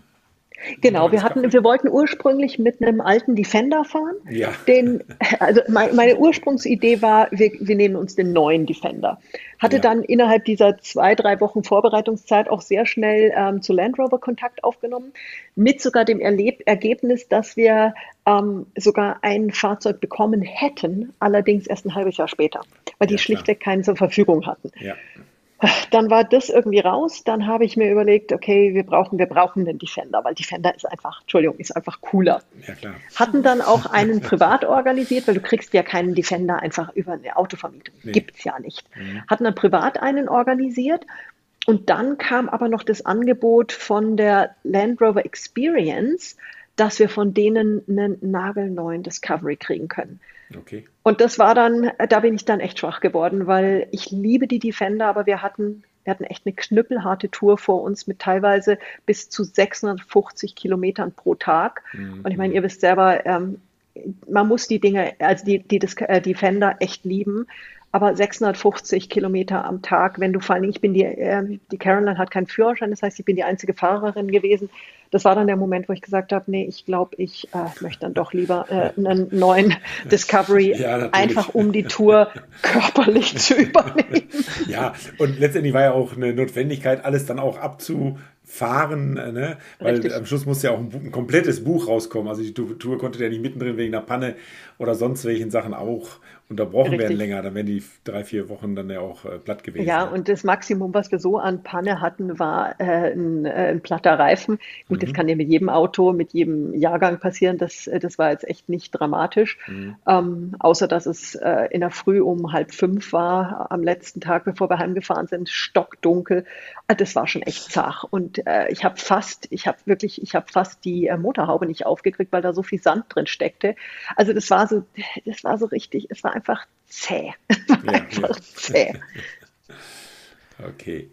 Genau, wir hatten, wir wollten ursprünglich mit einem alten Defender fahren. Ja. Den, also meine, meine Ursprungsidee war, wir, wir nehmen uns den neuen Defender. Hatte ja. dann innerhalb dieser zwei, drei Wochen Vorbereitungszeit auch sehr schnell ähm, zu Land Rover Kontakt aufgenommen, mit sogar dem Erleb Ergebnis, dass wir ähm, sogar ein Fahrzeug bekommen hätten, allerdings erst ein halbes Jahr später, weil die ja, schlichtweg keinen zur Verfügung hatten. Ja. Dann war das irgendwie raus. Dann habe ich mir überlegt, okay, wir brauchen, wir brauchen den Defender, weil Defender ist einfach, Entschuldigung, ist einfach cooler. Ja, klar. Hatten dann auch einen privat organisiert, weil du kriegst ja keinen Defender einfach über eine Autovermietung. Nee. Gibt's ja nicht. Mhm. Hatten dann privat einen organisiert. Und dann kam aber noch das Angebot von der Land Rover Experience, dass wir von denen einen nagelneuen Discovery kriegen können. Okay. Und das war dann, da bin ich dann echt schwach geworden, weil ich liebe die Defender, aber wir hatten, wir hatten echt eine knüppelharte Tour vor uns mit teilweise bis zu 650 Kilometern pro Tag. Mhm. Und ich meine, ihr wisst selber, ähm, man muss die Dinge, also die, die, die äh, Defender echt lieben. Aber 650 Kilometer am Tag, wenn du vor allem, ich bin die, äh, die Caroline hat keinen Führerschein, das heißt, ich bin die einzige Fahrerin gewesen. Das war dann der Moment, wo ich gesagt habe, nee, ich glaube, ich äh, möchte dann doch lieber äh, einen neuen Discovery, ja, einfach um die Tour körperlich zu übernehmen. Ja, und letztendlich war ja auch eine Notwendigkeit, alles dann auch abzu fahren, äh, ne? weil Richtig. am Schluss muss ja auch ein, ein, komplettes Buch rauskommen. Also die Tour konnte ja nicht mittendrin wegen einer Panne oder sonst welchen Sachen auch unterbrochen Richtig. werden länger. Dann wären die drei, vier Wochen dann ja auch äh, platt gewesen. Ja, und das Maximum, was wir so an Panne hatten, war äh, ein, äh, ein, platter Reifen. Gut, mhm. das kann ja mit jedem Auto, mit jedem Jahrgang passieren. Das, äh, das war jetzt echt nicht dramatisch. Mhm. Ähm, außer, dass es äh, in der Früh um halb fünf war, am letzten Tag, bevor wir heimgefahren sind, stockdunkel. Das war schon echt zach. Und äh, ich habe fast, ich habe wirklich, ich habe fast die äh, Motorhaube nicht aufgekriegt, weil da so viel Sand drin steckte. Also das war so, das war so richtig, es war einfach zäh. Ja, einfach ja. zäh. okay.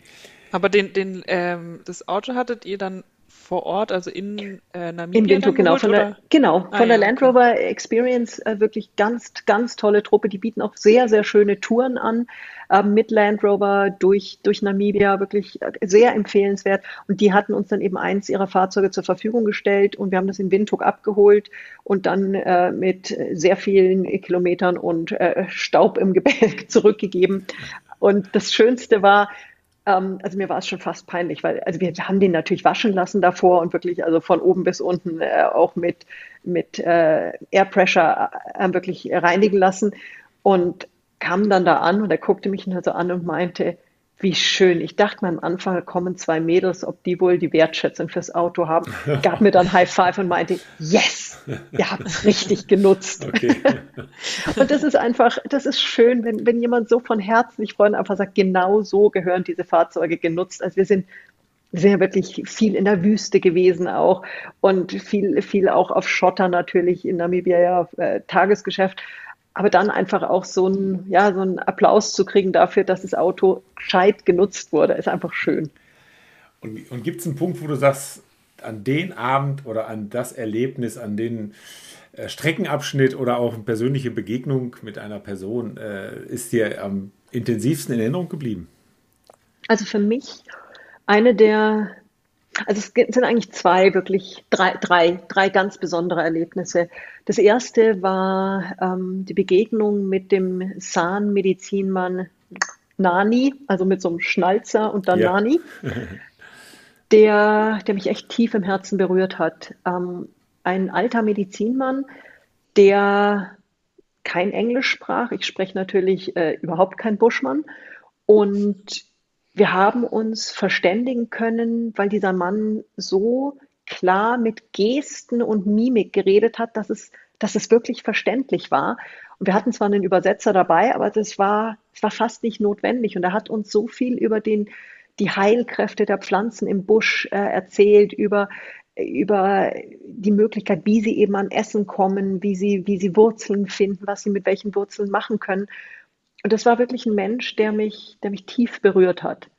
Aber den, den, ähm, das Auto hattet ihr dann vor Ort, also in äh, Namibia? In Windhoek, genau. Von der, genau, ah, von ja, der Land Rover okay. Experience äh, wirklich ganz, ganz tolle Truppe. Die bieten auch sehr, sehr schöne Touren an äh, mit Land Rover durch, durch Namibia. Wirklich äh, sehr empfehlenswert. Und die hatten uns dann eben eins ihrer Fahrzeuge zur Verfügung gestellt und wir haben das in Windhoek abgeholt und dann äh, mit sehr vielen Kilometern und äh, Staub im Gebälk zurückgegeben. Und das Schönste war, ähm, also mir war es schon fast peinlich, weil also wir haben den natürlich waschen lassen davor und wirklich also von oben bis unten äh, auch mit mit äh, Air Pressure äh, wirklich reinigen lassen und kam dann da an und er guckte mich nur so an und meinte, wie schön. Ich dachte mir am Anfang, kommen zwei Mädels, ob die wohl die Wertschätzung fürs Auto haben. Gab mir dann High Five und meinte, yes, ihr habt es richtig genutzt. Okay. und das ist einfach, das ist schön, wenn, wenn jemand so von Herzen sich freut und einfach sagt, genau so gehören diese Fahrzeuge genutzt. Also wir sind wir sind ja wirklich viel in der Wüste gewesen auch und viel, viel auch auf Schotter natürlich in Namibia ja äh, Tagesgeschäft aber dann einfach auch so ein, ja, so einen Applaus zu kriegen dafür, dass das Auto gescheit genutzt wurde, ist einfach schön. Und, und gibt es einen Punkt, wo du sagst, an den Abend oder an das Erlebnis, an den äh, Streckenabschnitt oder auch eine persönliche Begegnung mit einer Person äh, ist dir am intensivsten in Erinnerung geblieben? Also für mich eine der also es sind eigentlich zwei, wirklich drei, drei, drei ganz besondere Erlebnisse. Das erste war ähm, die Begegnung mit dem Zahnmedizinmann Nani, also mit so einem Schnalzer und dann ja. Nani, der, der mich echt tief im Herzen berührt hat. Ähm, ein alter Medizinmann, der kein Englisch sprach. Ich spreche natürlich äh, überhaupt kein Buschmann. Und wir haben uns verständigen können, weil dieser Mann so klar mit Gesten und Mimik geredet hat, dass es, dass es wirklich verständlich war. Und wir hatten zwar einen Übersetzer dabei, aber das war, das war fast nicht notwendig. Und er hat uns so viel über den, die Heilkräfte der Pflanzen im Busch äh, erzählt, über, über die Möglichkeit, wie sie eben an Essen kommen, wie sie, wie sie Wurzeln finden, was sie mit welchen Wurzeln machen können. Und das war wirklich ein Mensch, der mich, der mich tief berührt hat.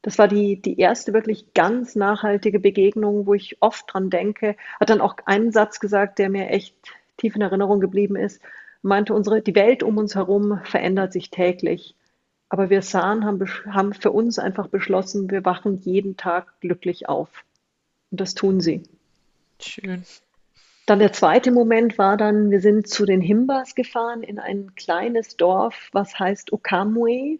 Das war die, die erste wirklich ganz nachhaltige Begegnung, wo ich oft dran denke. Hat dann auch einen Satz gesagt, der mir echt tief in Erinnerung geblieben ist. Meinte, unsere, die Welt um uns herum verändert sich täglich. Aber wir sahen, haben, haben für uns einfach beschlossen, wir wachen jeden Tag glücklich auf. Und das tun sie. Schön. Dann der zweite Moment war dann, wir sind zu den Himbas gefahren in ein kleines Dorf, was heißt Okamwe.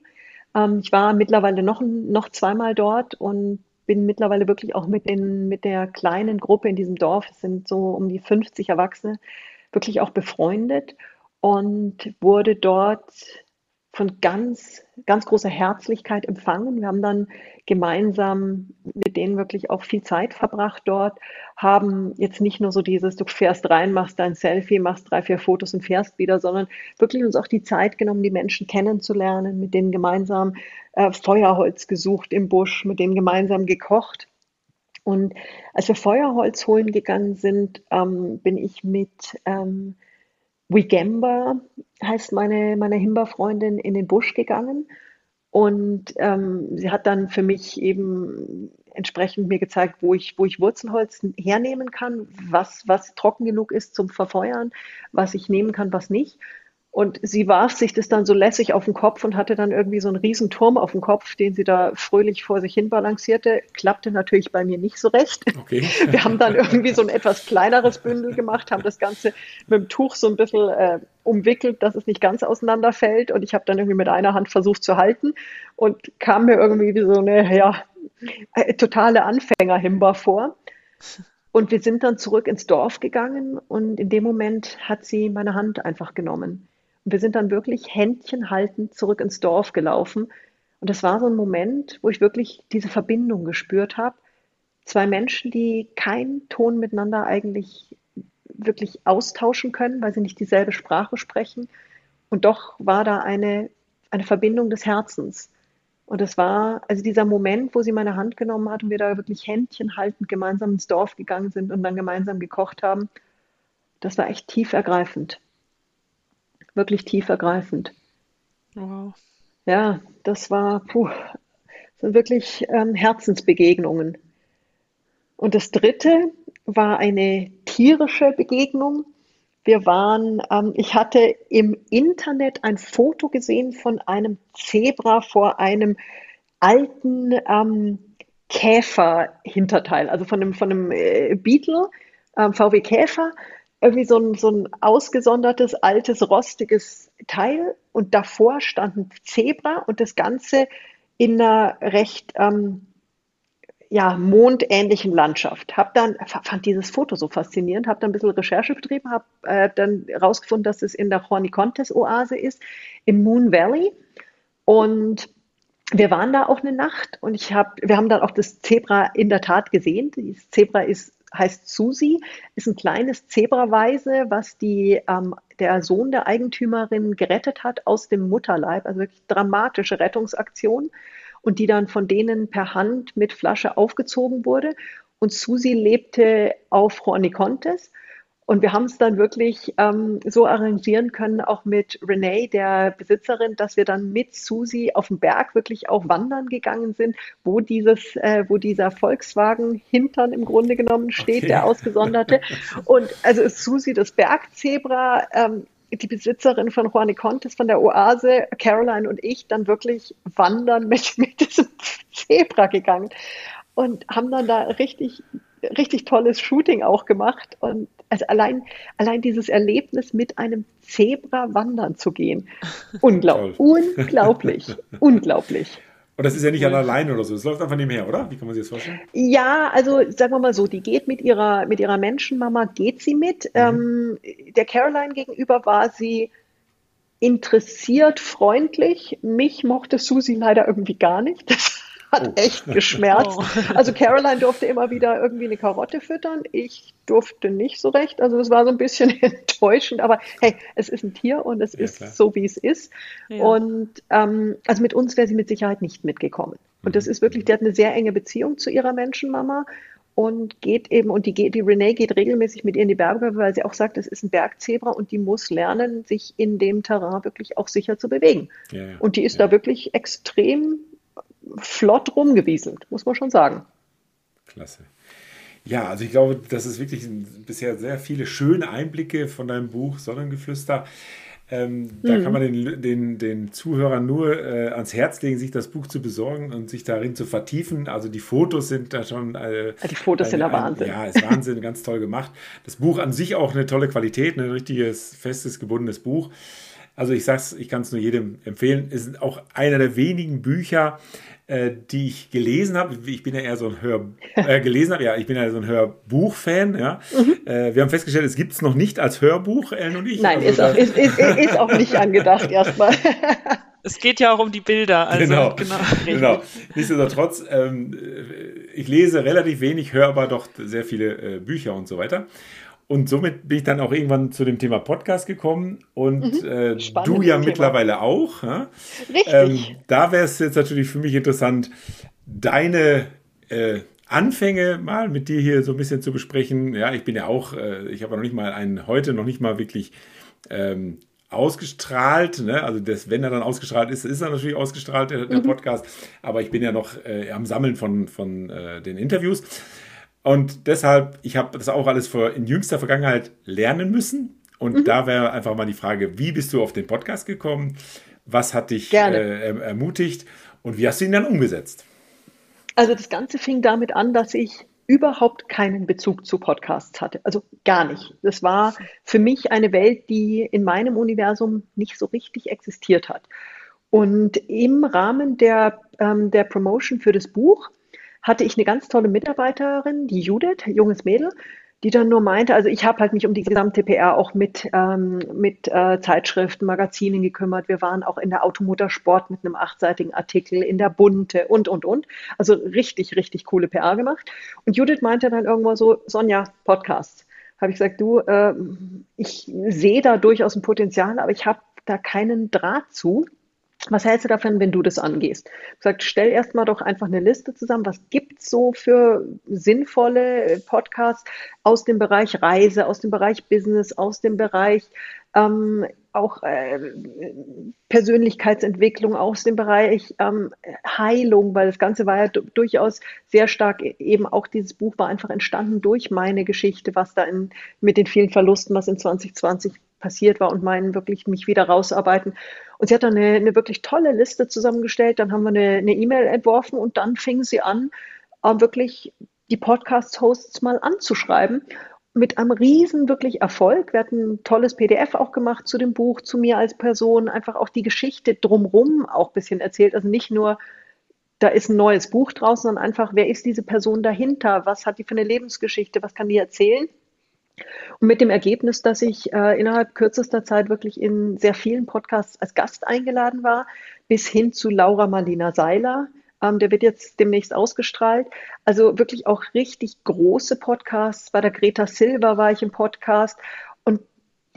Ähm, ich war mittlerweile noch, noch zweimal dort und bin mittlerweile wirklich auch mit, den, mit der kleinen Gruppe in diesem Dorf, es sind so um die 50 Erwachsene, wirklich auch befreundet und wurde dort von ganz, ganz großer Herzlichkeit empfangen. Wir haben dann gemeinsam mit denen wirklich auch viel Zeit verbracht dort, haben jetzt nicht nur so dieses, du fährst rein, machst dein Selfie, machst drei, vier Fotos und fährst wieder, sondern wirklich uns auch die Zeit genommen, die Menschen kennenzulernen, mit denen gemeinsam äh, Feuerholz gesucht im Busch, mit denen gemeinsam gekocht. Und als wir Feuerholz holen gegangen sind, ähm, bin ich mit ähm, Wigemba, heißt meine, meine Himba-Freundin, in den Busch gegangen. Und ähm, sie hat dann für mich eben entsprechend mir gezeigt, wo ich, wo ich Wurzelholz hernehmen kann, was, was trocken genug ist zum Verfeuern, was ich nehmen kann, was nicht. Und sie warf sich das dann so lässig auf den Kopf und hatte dann irgendwie so einen riesen Turm auf dem Kopf, den sie da fröhlich vor sich hin balancierte. Klappte natürlich bei mir nicht so recht. Okay. Wir haben dann irgendwie so ein etwas kleineres Bündel gemacht, haben das Ganze mit dem Tuch so ein bisschen äh, umwickelt, dass es nicht ganz auseinanderfällt. Und ich habe dann irgendwie mit einer Hand versucht zu halten und kam mir irgendwie wie so eine, ja, äh, totale Anfängerhimba vor. Und wir sind dann zurück ins Dorf gegangen und in dem Moment hat sie meine Hand einfach genommen wir sind dann wirklich händchenhaltend zurück ins Dorf gelaufen. Und das war so ein Moment, wo ich wirklich diese Verbindung gespürt habe. Zwei Menschen, die keinen Ton miteinander eigentlich wirklich austauschen können, weil sie nicht dieselbe Sprache sprechen. Und doch war da eine, eine Verbindung des Herzens. Und es war also dieser Moment, wo sie meine Hand genommen hat und wir da wirklich händchenhaltend gemeinsam ins Dorf gegangen sind und dann gemeinsam gekocht haben. Das war echt tief ergreifend wirklich tiefergreifend. Wow. Ja, das war, puh, sind wirklich ähm, Herzensbegegnungen. Und das dritte war eine tierische Begegnung. Wir waren, ähm, ich hatte im Internet ein Foto gesehen von einem Zebra vor einem alten ähm, Käfer-Hinterteil, also von einem, von einem äh, Beetle, ähm, VW Käfer, irgendwie so ein, so ein ausgesondertes, altes, rostiges Teil und davor stand ein Zebra und das Ganze in einer recht ähm, ja, mondähnlichen Landschaft. Hab dann, fand dieses Foto so faszinierend, habe dann ein bisschen Recherche betrieben, habe äh, dann herausgefunden, dass es in der Hornicontes-Oase ist, im Moon Valley. Und wir waren da auch eine Nacht und ich hab, wir haben dann auch das Zebra in der Tat gesehen. Das Zebra ist, heißt Susi, ist ein kleines Zebraweise, was die, ähm, der Sohn der Eigentümerin gerettet hat aus dem Mutterleib. Also wirklich dramatische Rettungsaktion und die dann von denen per Hand mit Flasche aufgezogen wurde. Und Susi lebte auf Hornicontes. Und wir haben es dann wirklich ähm, so arrangieren können, auch mit Renee, der Besitzerin, dass wir dann mit Susi auf dem Berg wirklich auch wandern gegangen sind, wo dieses, äh, wo dieser Volkswagen Hintern im Grunde genommen steht, okay. der ausgesonderte. Und also Susi, das Bergzebra, ähm, die Besitzerin von Juani Contes von der Oase, Caroline und ich, dann wirklich wandern mit, mit diesem Zebra gegangen und haben dann da richtig, richtig tolles Shooting auch gemacht. Und also allein, allein dieses Erlebnis mit einem Zebra wandern zu gehen, unglaublich, unglaublich, unglaublich. Und das ist ja nicht allein oder so. Es läuft einfach nebenher, oder? Wie kann man sich das vorstellen? Ja, also sagen wir mal so, die geht mit ihrer, mit ihrer Menschenmama, geht sie mit. Mhm. Ähm, der Caroline gegenüber war sie interessiert, freundlich. Mich mochte Susi leider irgendwie gar nicht. Das hat oh. echt geschmerzt. Oh. Also Caroline durfte immer wieder irgendwie eine Karotte füttern. Ich durfte nicht so recht. Also es war so ein bisschen enttäuschend. Aber hey, es ist ein Tier und es ja, ist klar. so, wie es ist. Ja. Und ähm, also mit uns wäre sie mit Sicherheit nicht mitgekommen. Und das mhm. ist wirklich, die hat eine sehr enge Beziehung zu ihrer Menschenmama und geht eben, und die, die Renee geht regelmäßig mit ihr in die Berge, weil sie auch sagt, es ist ein Bergzebra und die muss lernen, sich in dem Terrain wirklich auch sicher zu bewegen. Ja, ja, und die ist ja. da wirklich extrem flott rumgewieselt, muss man schon sagen. Klasse. Ja, also ich glaube, das ist wirklich bisher sehr viele schöne Einblicke von deinem Buch Sonnengeflüster. Ähm, da kann mhm. man den, den, den Zuhörern nur äh, ans Herz legen, sich das Buch zu besorgen und sich darin zu vertiefen. Also die Fotos sind da schon. Äh, die Fotos ein, sind der Wahnsinn. ja, ist Wahnsinn, ganz toll gemacht. Das Buch an sich auch eine tolle Qualität, ein richtiges, festes, gebundenes Buch. Also ich sag's, ich kann es nur jedem empfehlen. Es ist auch einer der wenigen Bücher, äh, die ich gelesen habe. Ich bin ja eher so ein Hör äh, gelesen habe, ja, ich bin ja so ein Hörbuch-Fan. Ja. Mhm. Äh, wir haben festgestellt, es gibt es noch nicht als Hörbuch, Ellen und ich. Nein, also, ist, auch, ist, ist, ist auch nicht angedacht erstmal. Es geht ja auch um die Bilder. Also, genau, genau. genau. Nichtsdestotrotz, ähm, ich lese relativ wenig, höre aber doch sehr viele äh, Bücher und so weiter. Und somit bin ich dann auch irgendwann zu dem Thema Podcast gekommen und mhm. äh, du ja Thema. mittlerweile auch. Ja? Richtig. Ähm, da wäre es jetzt natürlich für mich interessant, deine äh, Anfänge mal mit dir hier so ein bisschen zu besprechen. Ja, ich bin ja auch, äh, ich habe noch nicht mal einen, heute noch nicht mal wirklich ähm, ausgestrahlt. Ne? Also das, wenn er dann ausgestrahlt ist, ist er natürlich ausgestrahlt, der, der mhm. Podcast. Aber ich bin ja noch äh, am Sammeln von, von äh, den Interviews. Und deshalb, ich habe das auch alles vor, in jüngster Vergangenheit lernen müssen. Und mhm. da wäre einfach mal die Frage, wie bist du auf den Podcast gekommen? Was hat dich äh, ermutigt? Und wie hast du ihn dann umgesetzt? Also das Ganze fing damit an, dass ich überhaupt keinen Bezug zu Podcasts hatte. Also gar nicht. Das war für mich eine Welt, die in meinem Universum nicht so richtig existiert hat. Und im Rahmen der, ähm, der Promotion für das Buch hatte ich eine ganz tolle Mitarbeiterin, die Judith, junges Mädel, die dann nur meinte, also ich habe halt mich um die gesamte PR auch mit, ähm, mit äh, Zeitschriften, Magazinen gekümmert. Wir waren auch in der Automotorsport mit einem achtseitigen Artikel, in der Bunte und, und, und. Also richtig, richtig coole PR gemacht. Und Judith meinte dann irgendwo so, Sonja, Podcast. Habe ich gesagt, du, äh, ich sehe da durchaus ein Potenzial, aber ich habe da keinen Draht zu. Was hältst du davon, wenn du das angehst? Gesagt, stell erstmal doch einfach eine Liste zusammen. Was gibt es so für sinnvolle Podcasts aus dem Bereich Reise, aus dem Bereich Business, aus dem Bereich ähm, auch äh, Persönlichkeitsentwicklung, aus dem Bereich ähm, Heilung, weil das Ganze war ja durchaus sehr stark, eben auch dieses Buch war einfach entstanden durch meine Geschichte, was da in, mit den vielen Verlusten, was in 2020 passiert war und meinen wirklich mich wieder rausarbeiten. Und sie hat dann eine, eine wirklich tolle Liste zusammengestellt. Dann haben wir eine E-Mail e entworfen und dann fing sie an, äh, wirklich die Podcast-Hosts mal anzuschreiben. mit einem riesen wirklich Erfolg. Wir hatten ein tolles PDF auch gemacht zu dem Buch, zu mir als Person, einfach auch die Geschichte drumrum auch ein bisschen erzählt. Also nicht nur, da ist ein neues Buch draußen, sondern einfach, wer ist diese Person dahinter? Was hat die für eine Lebensgeschichte? Was kann die erzählen? Und mit dem Ergebnis, dass ich äh, innerhalb kürzester Zeit wirklich in sehr vielen Podcasts als Gast eingeladen war, bis hin zu Laura Marlina Seiler. Ähm, der wird jetzt demnächst ausgestrahlt. Also wirklich auch richtig große Podcasts. Bei der Greta Silva war ich im Podcast und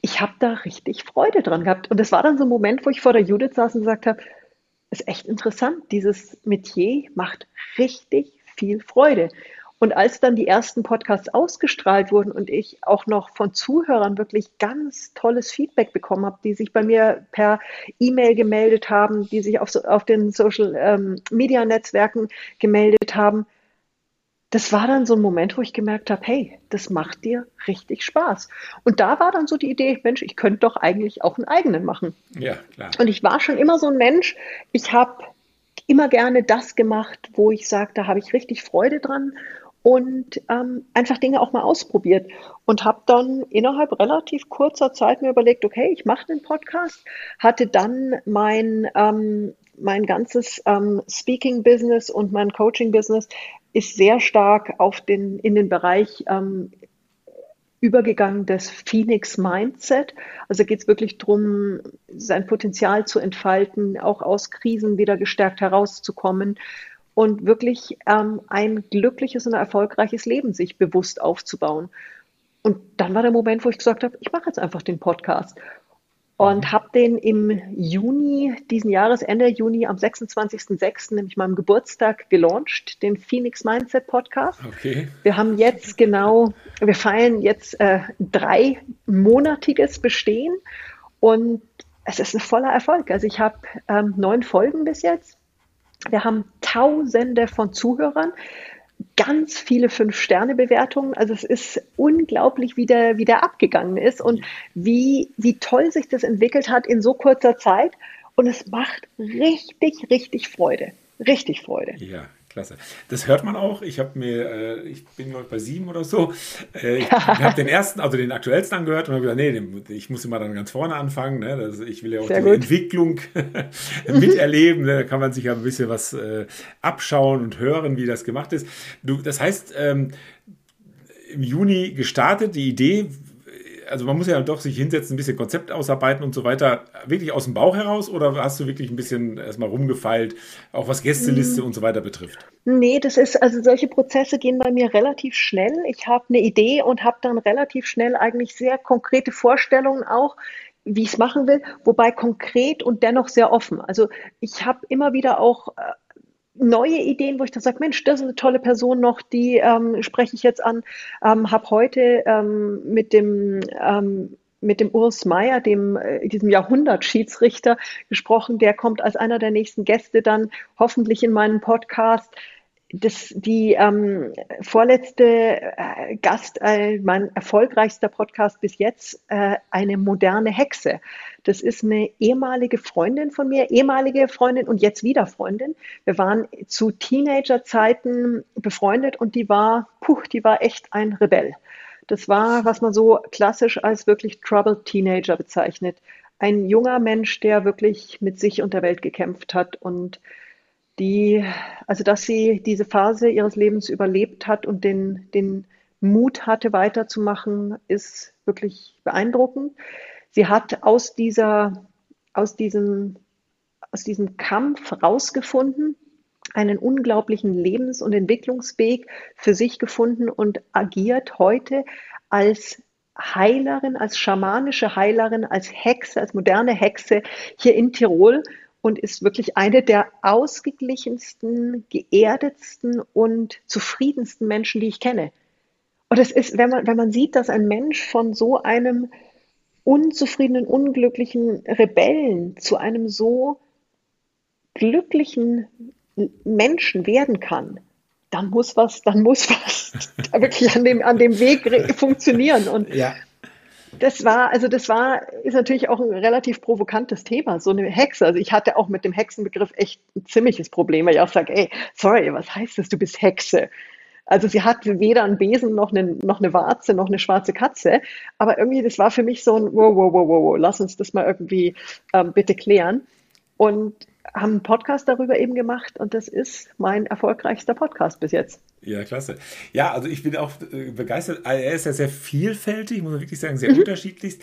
ich habe da richtig Freude dran gehabt. Und es war dann so ein Moment, wo ich vor der Judith saß und gesagt habe, ist echt interessant. Dieses Metier macht richtig viel Freude. Und als dann die ersten Podcasts ausgestrahlt wurden und ich auch noch von Zuhörern wirklich ganz tolles Feedback bekommen habe, die sich bei mir per E-Mail gemeldet haben, die sich auf, auf den Social ähm, Media Netzwerken gemeldet haben, das war dann so ein Moment, wo ich gemerkt habe, hey, das macht dir richtig Spaß. Und da war dann so die Idee, Mensch, ich könnte doch eigentlich auch einen eigenen machen. Ja, klar. Und ich war schon immer so ein Mensch, ich habe immer gerne das gemacht, wo ich sage, da habe ich richtig Freude dran und ähm, einfach Dinge auch mal ausprobiert. Und habe dann innerhalb relativ kurzer Zeit mir überlegt, okay, ich mache den Podcast, hatte dann mein ähm, mein ganzes ähm, Speaking-Business und mein Coaching-Business ist sehr stark auf den, in den Bereich ähm, übergegangen des Phoenix Mindset. Also geht es wirklich darum, sein Potenzial zu entfalten, auch aus Krisen wieder gestärkt herauszukommen und wirklich ähm, ein glückliches und erfolgreiches Leben sich bewusst aufzubauen. Und dann war der Moment, wo ich gesagt habe, ich mache jetzt einfach den Podcast. Und mhm. habe den im Juni diesen Jahres, Ende Juni, am 26.06., nämlich meinem Geburtstag, gelauncht, den Phoenix Mindset Podcast. Okay. Wir haben jetzt genau, wir feiern jetzt äh, dreimonatiges Bestehen und es ist ein voller Erfolg. Also ich habe ähm, neun Folgen bis jetzt wir haben Tausende von Zuhörern, ganz viele Fünf-Sterne-Bewertungen. Also es ist unglaublich, wie der, wie der abgegangen ist und wie, wie toll sich das entwickelt hat in so kurzer Zeit. Und es macht richtig, richtig Freude. Richtig Freude. Ja, klasse. Das hört man auch. Ich habe mir, äh, ich bin glaube bei sieben oder so. Äh, ich habe den ersten, also den aktuellsten angehört und habe gesagt, nee, ich muss immer dann ganz vorne anfangen. Ne? Das, ich will ja auch Sehr die gut. Entwicklung miterleben. Ne? Da kann man sich ja ein bisschen was äh, abschauen und hören, wie das gemacht ist. Du, das heißt, ähm, im Juni gestartet, die Idee also man muss ja doch sich hinsetzen, ein bisschen Konzept ausarbeiten und so weiter. Wirklich aus dem Bauch heraus oder hast du wirklich ein bisschen erstmal rumgefeilt, auch was Gästeliste mhm. und so weiter betrifft? Nee, das ist, also solche Prozesse gehen bei mir relativ schnell. Ich habe eine Idee und habe dann relativ schnell eigentlich sehr konkrete Vorstellungen auch, wie ich es machen will, wobei konkret und dennoch sehr offen. Also ich habe immer wieder auch äh, neue Ideen, wo ich dann sage, Mensch, das ist eine tolle Person noch, die ähm, spreche ich jetzt an. Ähm, habe heute ähm, mit dem ähm, mit dem Urs Meier, dem äh, diesem Jahrhundert-Schiedsrichter, gesprochen. Der kommt als einer der nächsten Gäste dann hoffentlich in meinen Podcast das, die ähm, vorletzte äh, Gast, äh, mein erfolgreichster Podcast bis jetzt, äh, eine moderne Hexe. Das ist eine ehemalige Freundin von mir, ehemalige Freundin und jetzt wieder Freundin. Wir waren zu Teenagerzeiten befreundet und die war, puh, die war echt ein Rebell. Das war, was man so klassisch als wirklich Troubled Teenager bezeichnet. Ein junger Mensch, der wirklich mit sich und der Welt gekämpft hat und die, also dass sie diese Phase ihres Lebens überlebt hat und den, den Mut hatte, weiterzumachen, ist wirklich beeindruckend. Sie hat aus dieser, aus diesem, aus diesem Kampf rausgefunden, einen unglaublichen Lebens- und Entwicklungsweg für sich gefunden und agiert heute als Heilerin, als schamanische Heilerin, als Hexe, als moderne Hexe hier in Tirol und ist wirklich eine der ausgeglichensten, geerdetsten und zufriedensten Menschen, die ich kenne. Und es ist, wenn man, wenn man sieht, dass ein Mensch von so einem unzufriedenen, unglücklichen Rebellen zu einem so glücklichen Menschen werden kann, dann muss was, dann muss was wirklich an dem, an dem Weg funktionieren. Und ja. Das war, also das war, ist natürlich auch ein relativ provokantes Thema, so eine Hexe. Also ich hatte auch mit dem Hexenbegriff echt ein ziemliches Problem, weil ich auch sage, ey, sorry, was heißt das, du bist Hexe? Also sie hat weder einen Besen noch eine, noch eine Warze noch eine schwarze Katze. Aber irgendwie, das war für mich so ein, wow, wow, wow, wow, lass uns das mal irgendwie ähm, bitte klären. Und haben einen Podcast darüber eben gemacht und das ist mein erfolgreichster Podcast bis jetzt. Ja, klasse. Ja, also ich bin auch äh, begeistert. Er ist ja sehr vielfältig, muss man wirklich sagen, sehr mhm. unterschiedlich.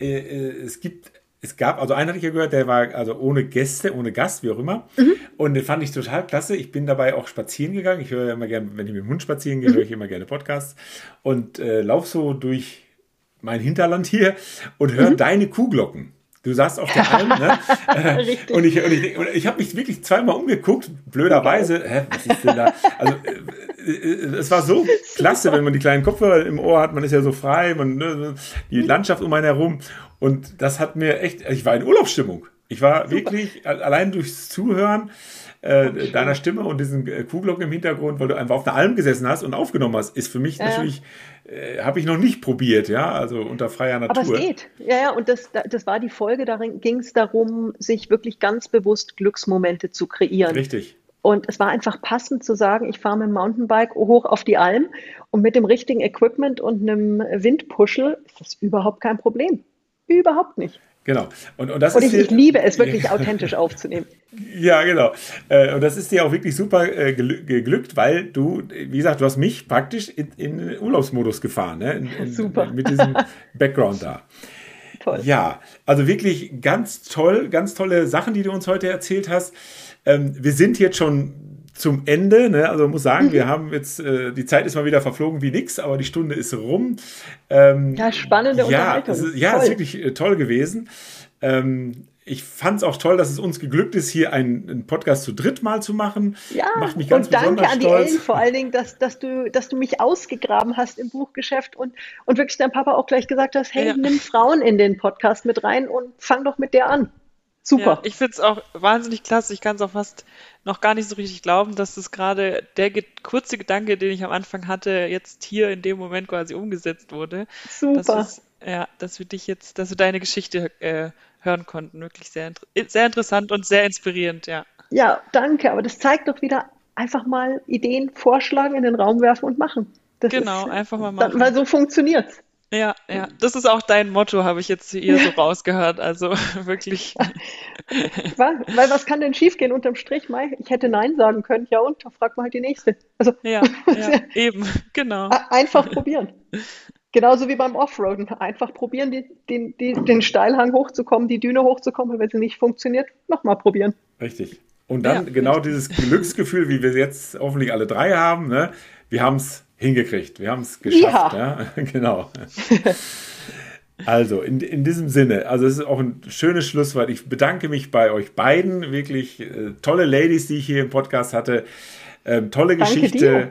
Äh, äh, es gibt es gab, also einen hatte ich ja gehört, der war also ohne Gäste, ohne Gast, wie auch immer. Mhm. Und den fand ich total klasse. Ich bin dabei auch spazieren gegangen. Ich höre ja immer gerne, wenn ich mit dem Hund spazieren gehe, mhm. höre ich immer gerne Podcasts. Und äh, laufe so durch mein Hinterland hier und höre mhm. deine Kuhglocken. Du saßt auf der Alm, ne? Und ich, und ich, und ich habe mich wirklich zweimal umgeguckt, blöderweise. Hä, was ist denn da? Also, äh, äh, es war so klasse, wenn man die kleinen Kopfhörer im Ohr hat, man ist ja so frei, man, ne, die Landschaft um einen herum. Und das hat mir echt, ich war in Urlaubsstimmung. Ich war Super. wirklich allein durchs Zuhören äh, deiner Stimme und diesen äh, Kuhglocken im Hintergrund, weil du einfach auf einer Alm gesessen hast und aufgenommen hast, ist für mich ja. natürlich, äh, habe ich noch nicht probiert, ja, also unter freier Natur. Aber es geht, ja, ja, und das, das war die Folge, darin ging es darum, sich wirklich ganz bewusst Glücksmomente zu kreieren. Richtig. Und es war einfach passend zu sagen, ich fahre mit dem Mountainbike hoch auf die Alm und mit dem richtigen Equipment und einem Windpuschel ist das überhaupt kein Problem. Überhaupt nicht. Genau. Und, und, das und ist ich, ich liebe es wirklich authentisch aufzunehmen. Ja, genau. Äh, und das ist dir auch wirklich super äh, geglückt, weil du, wie gesagt, du hast mich praktisch in, in Urlaubsmodus gefahren, ne? In, in, super. Mit diesem Background da. Toll. Ja, also wirklich ganz toll, ganz tolle Sachen, die du uns heute erzählt hast. Ähm, wir sind jetzt schon zum Ende. Ne? Also muss sagen, mhm. wir haben jetzt, äh, die Zeit ist mal wieder verflogen wie nix, aber die Stunde ist rum. Ähm, ja, spannende ja, Unterhaltung. Ist, ja, toll. ist wirklich äh, toll gewesen. Ähm, ich fand es auch toll, dass es uns geglückt ist, hier einen, einen, Podcast zu dritt mal zu machen. Ja, Macht mich ganz und danke an die stolz. Ellen vor allen Dingen, dass, dass, du, dass du mich ausgegraben hast im Buchgeschäft und, und wirklich dein Papa auch gleich gesagt hast, hey, ja. nimm Frauen in den Podcast mit rein und fang doch mit der an. Super. Ja, ich finde es auch wahnsinnig klasse. Ich kann es auch fast noch gar nicht so richtig glauben, dass das gerade der ge kurze Gedanke, den ich am Anfang hatte, jetzt hier in dem Moment quasi umgesetzt wurde. Super. Dass ja, dass wir dich jetzt, dass wir deine Geschichte äh, hören konnten. Wirklich sehr, sehr interessant und sehr inspirierend, ja. Ja, danke. Aber das zeigt doch wieder einfach mal Ideen vorschlagen, in den Raum werfen und machen. Das genau, ist, einfach mal machen. weil so funktioniert's. Ja, ja, das ist auch dein Motto, habe ich jetzt hier so rausgehört. Also wirklich. weil, weil was kann denn schiefgehen unterm Strich? Mai? Ich hätte Nein sagen können, ja und, da fragt man halt die nächste. Also, ja, ja eben, genau. Einfach probieren. Genauso wie beim Offroaden. Einfach probieren, die, den, die, den Steilhang hochzukommen, die Düne hochzukommen. Und wenn sie nicht funktioniert, nochmal probieren. Richtig. Und dann ja, genau dieses Glücksgefühl, wie wir jetzt hoffentlich alle drei haben. Ne? Wir haben es hingekriegt. Wir haben es geschafft. Ja. ja? genau. Also, in, in diesem Sinne, also es ist auch ein schönes Schlusswort. Ich bedanke mich bei euch beiden. Wirklich äh, tolle Ladies, die ich hier im Podcast hatte. Ähm, tolle Danke Geschichte.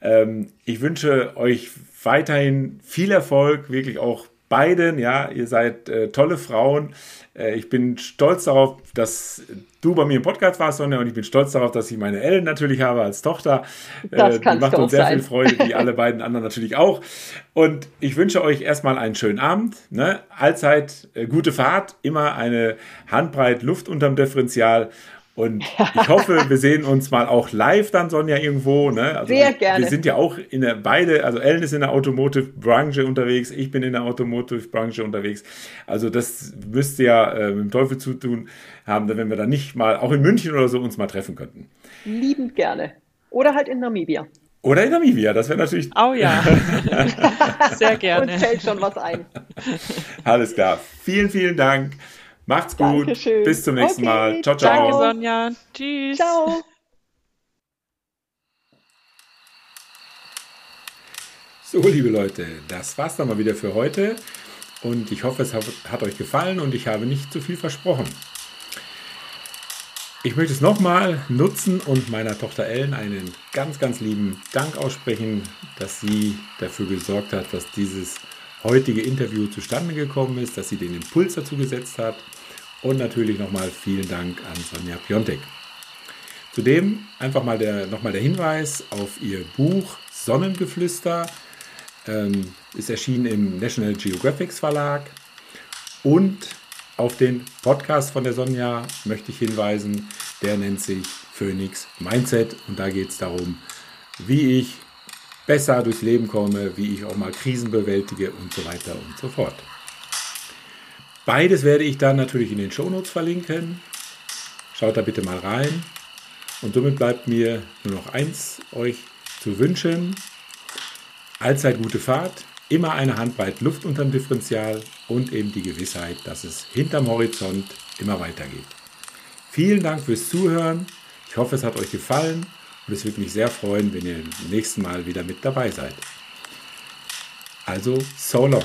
Ähm, ich wünsche euch weiterhin viel Erfolg, wirklich auch beiden. Ja, ihr seid äh, tolle Frauen. Äh, ich bin stolz darauf, dass du bei mir im Podcast warst, Sonja, und ich bin stolz darauf, dass ich meine Ellen natürlich habe als Tochter. Das äh, die macht uns sehr sein. viel Freude, wie alle beiden anderen natürlich auch. Und ich wünsche euch erstmal einen schönen Abend. Ne? Allzeit äh, gute Fahrt, immer eine Handbreit Luft unterm Differential. Und ich hoffe, wir sehen uns mal auch live dann, Sonja, irgendwo. Ne? Also Sehr gerne. Wir sind ja auch in der, beide, also Ellen ist in der Automotive-Branche unterwegs, ich bin in der Automotive-Branche unterwegs. Also das müsste ja äh, mit dem Teufel zu tun haben, wenn wir dann nicht mal, auch in München oder so, uns mal treffen könnten. Liebend gerne. Oder halt in Namibia. Oder in Namibia, das wäre natürlich. Oh ja. Sehr gerne. Uns fällt schon was ein. Alles klar. Vielen, vielen Dank. Macht's gut. Dankeschön. Bis zum nächsten okay. Mal. Ciao, ciao. Danke, Sonja. Tschüss. Ciao. So, liebe Leute, das war's dann mal wieder für heute. Und ich hoffe, es hat, hat euch gefallen und ich habe nicht zu viel versprochen. Ich möchte es nochmal nutzen und meiner Tochter Ellen einen ganz, ganz lieben Dank aussprechen, dass sie dafür gesorgt hat, dass dieses heutige Interview zustande gekommen ist, dass sie den Impuls dazu gesetzt hat. Und natürlich nochmal vielen Dank an Sonja Piontek. Zudem einfach mal der, nochmal der Hinweis auf ihr Buch Sonnengeflüster. Ähm, ist erschienen im National Geographic Verlag. Und auf den Podcast von der Sonja möchte ich hinweisen. Der nennt sich Phoenix Mindset. Und da geht es darum, wie ich besser durchs Leben komme, wie ich auch mal Krisen bewältige und so weiter und so fort. Beides werde ich dann natürlich in den Shownotes verlinken. Schaut da bitte mal rein. Und somit bleibt mir nur noch eins euch zu wünschen. Allzeit gute Fahrt, immer eine Handbreit Luft unterm Differential und eben die Gewissheit, dass es hinterm Horizont immer weitergeht. Vielen Dank fürs Zuhören. Ich hoffe, es hat euch gefallen und es würde mich sehr freuen, wenn ihr beim nächsten Mal wieder mit dabei seid. Also, so long.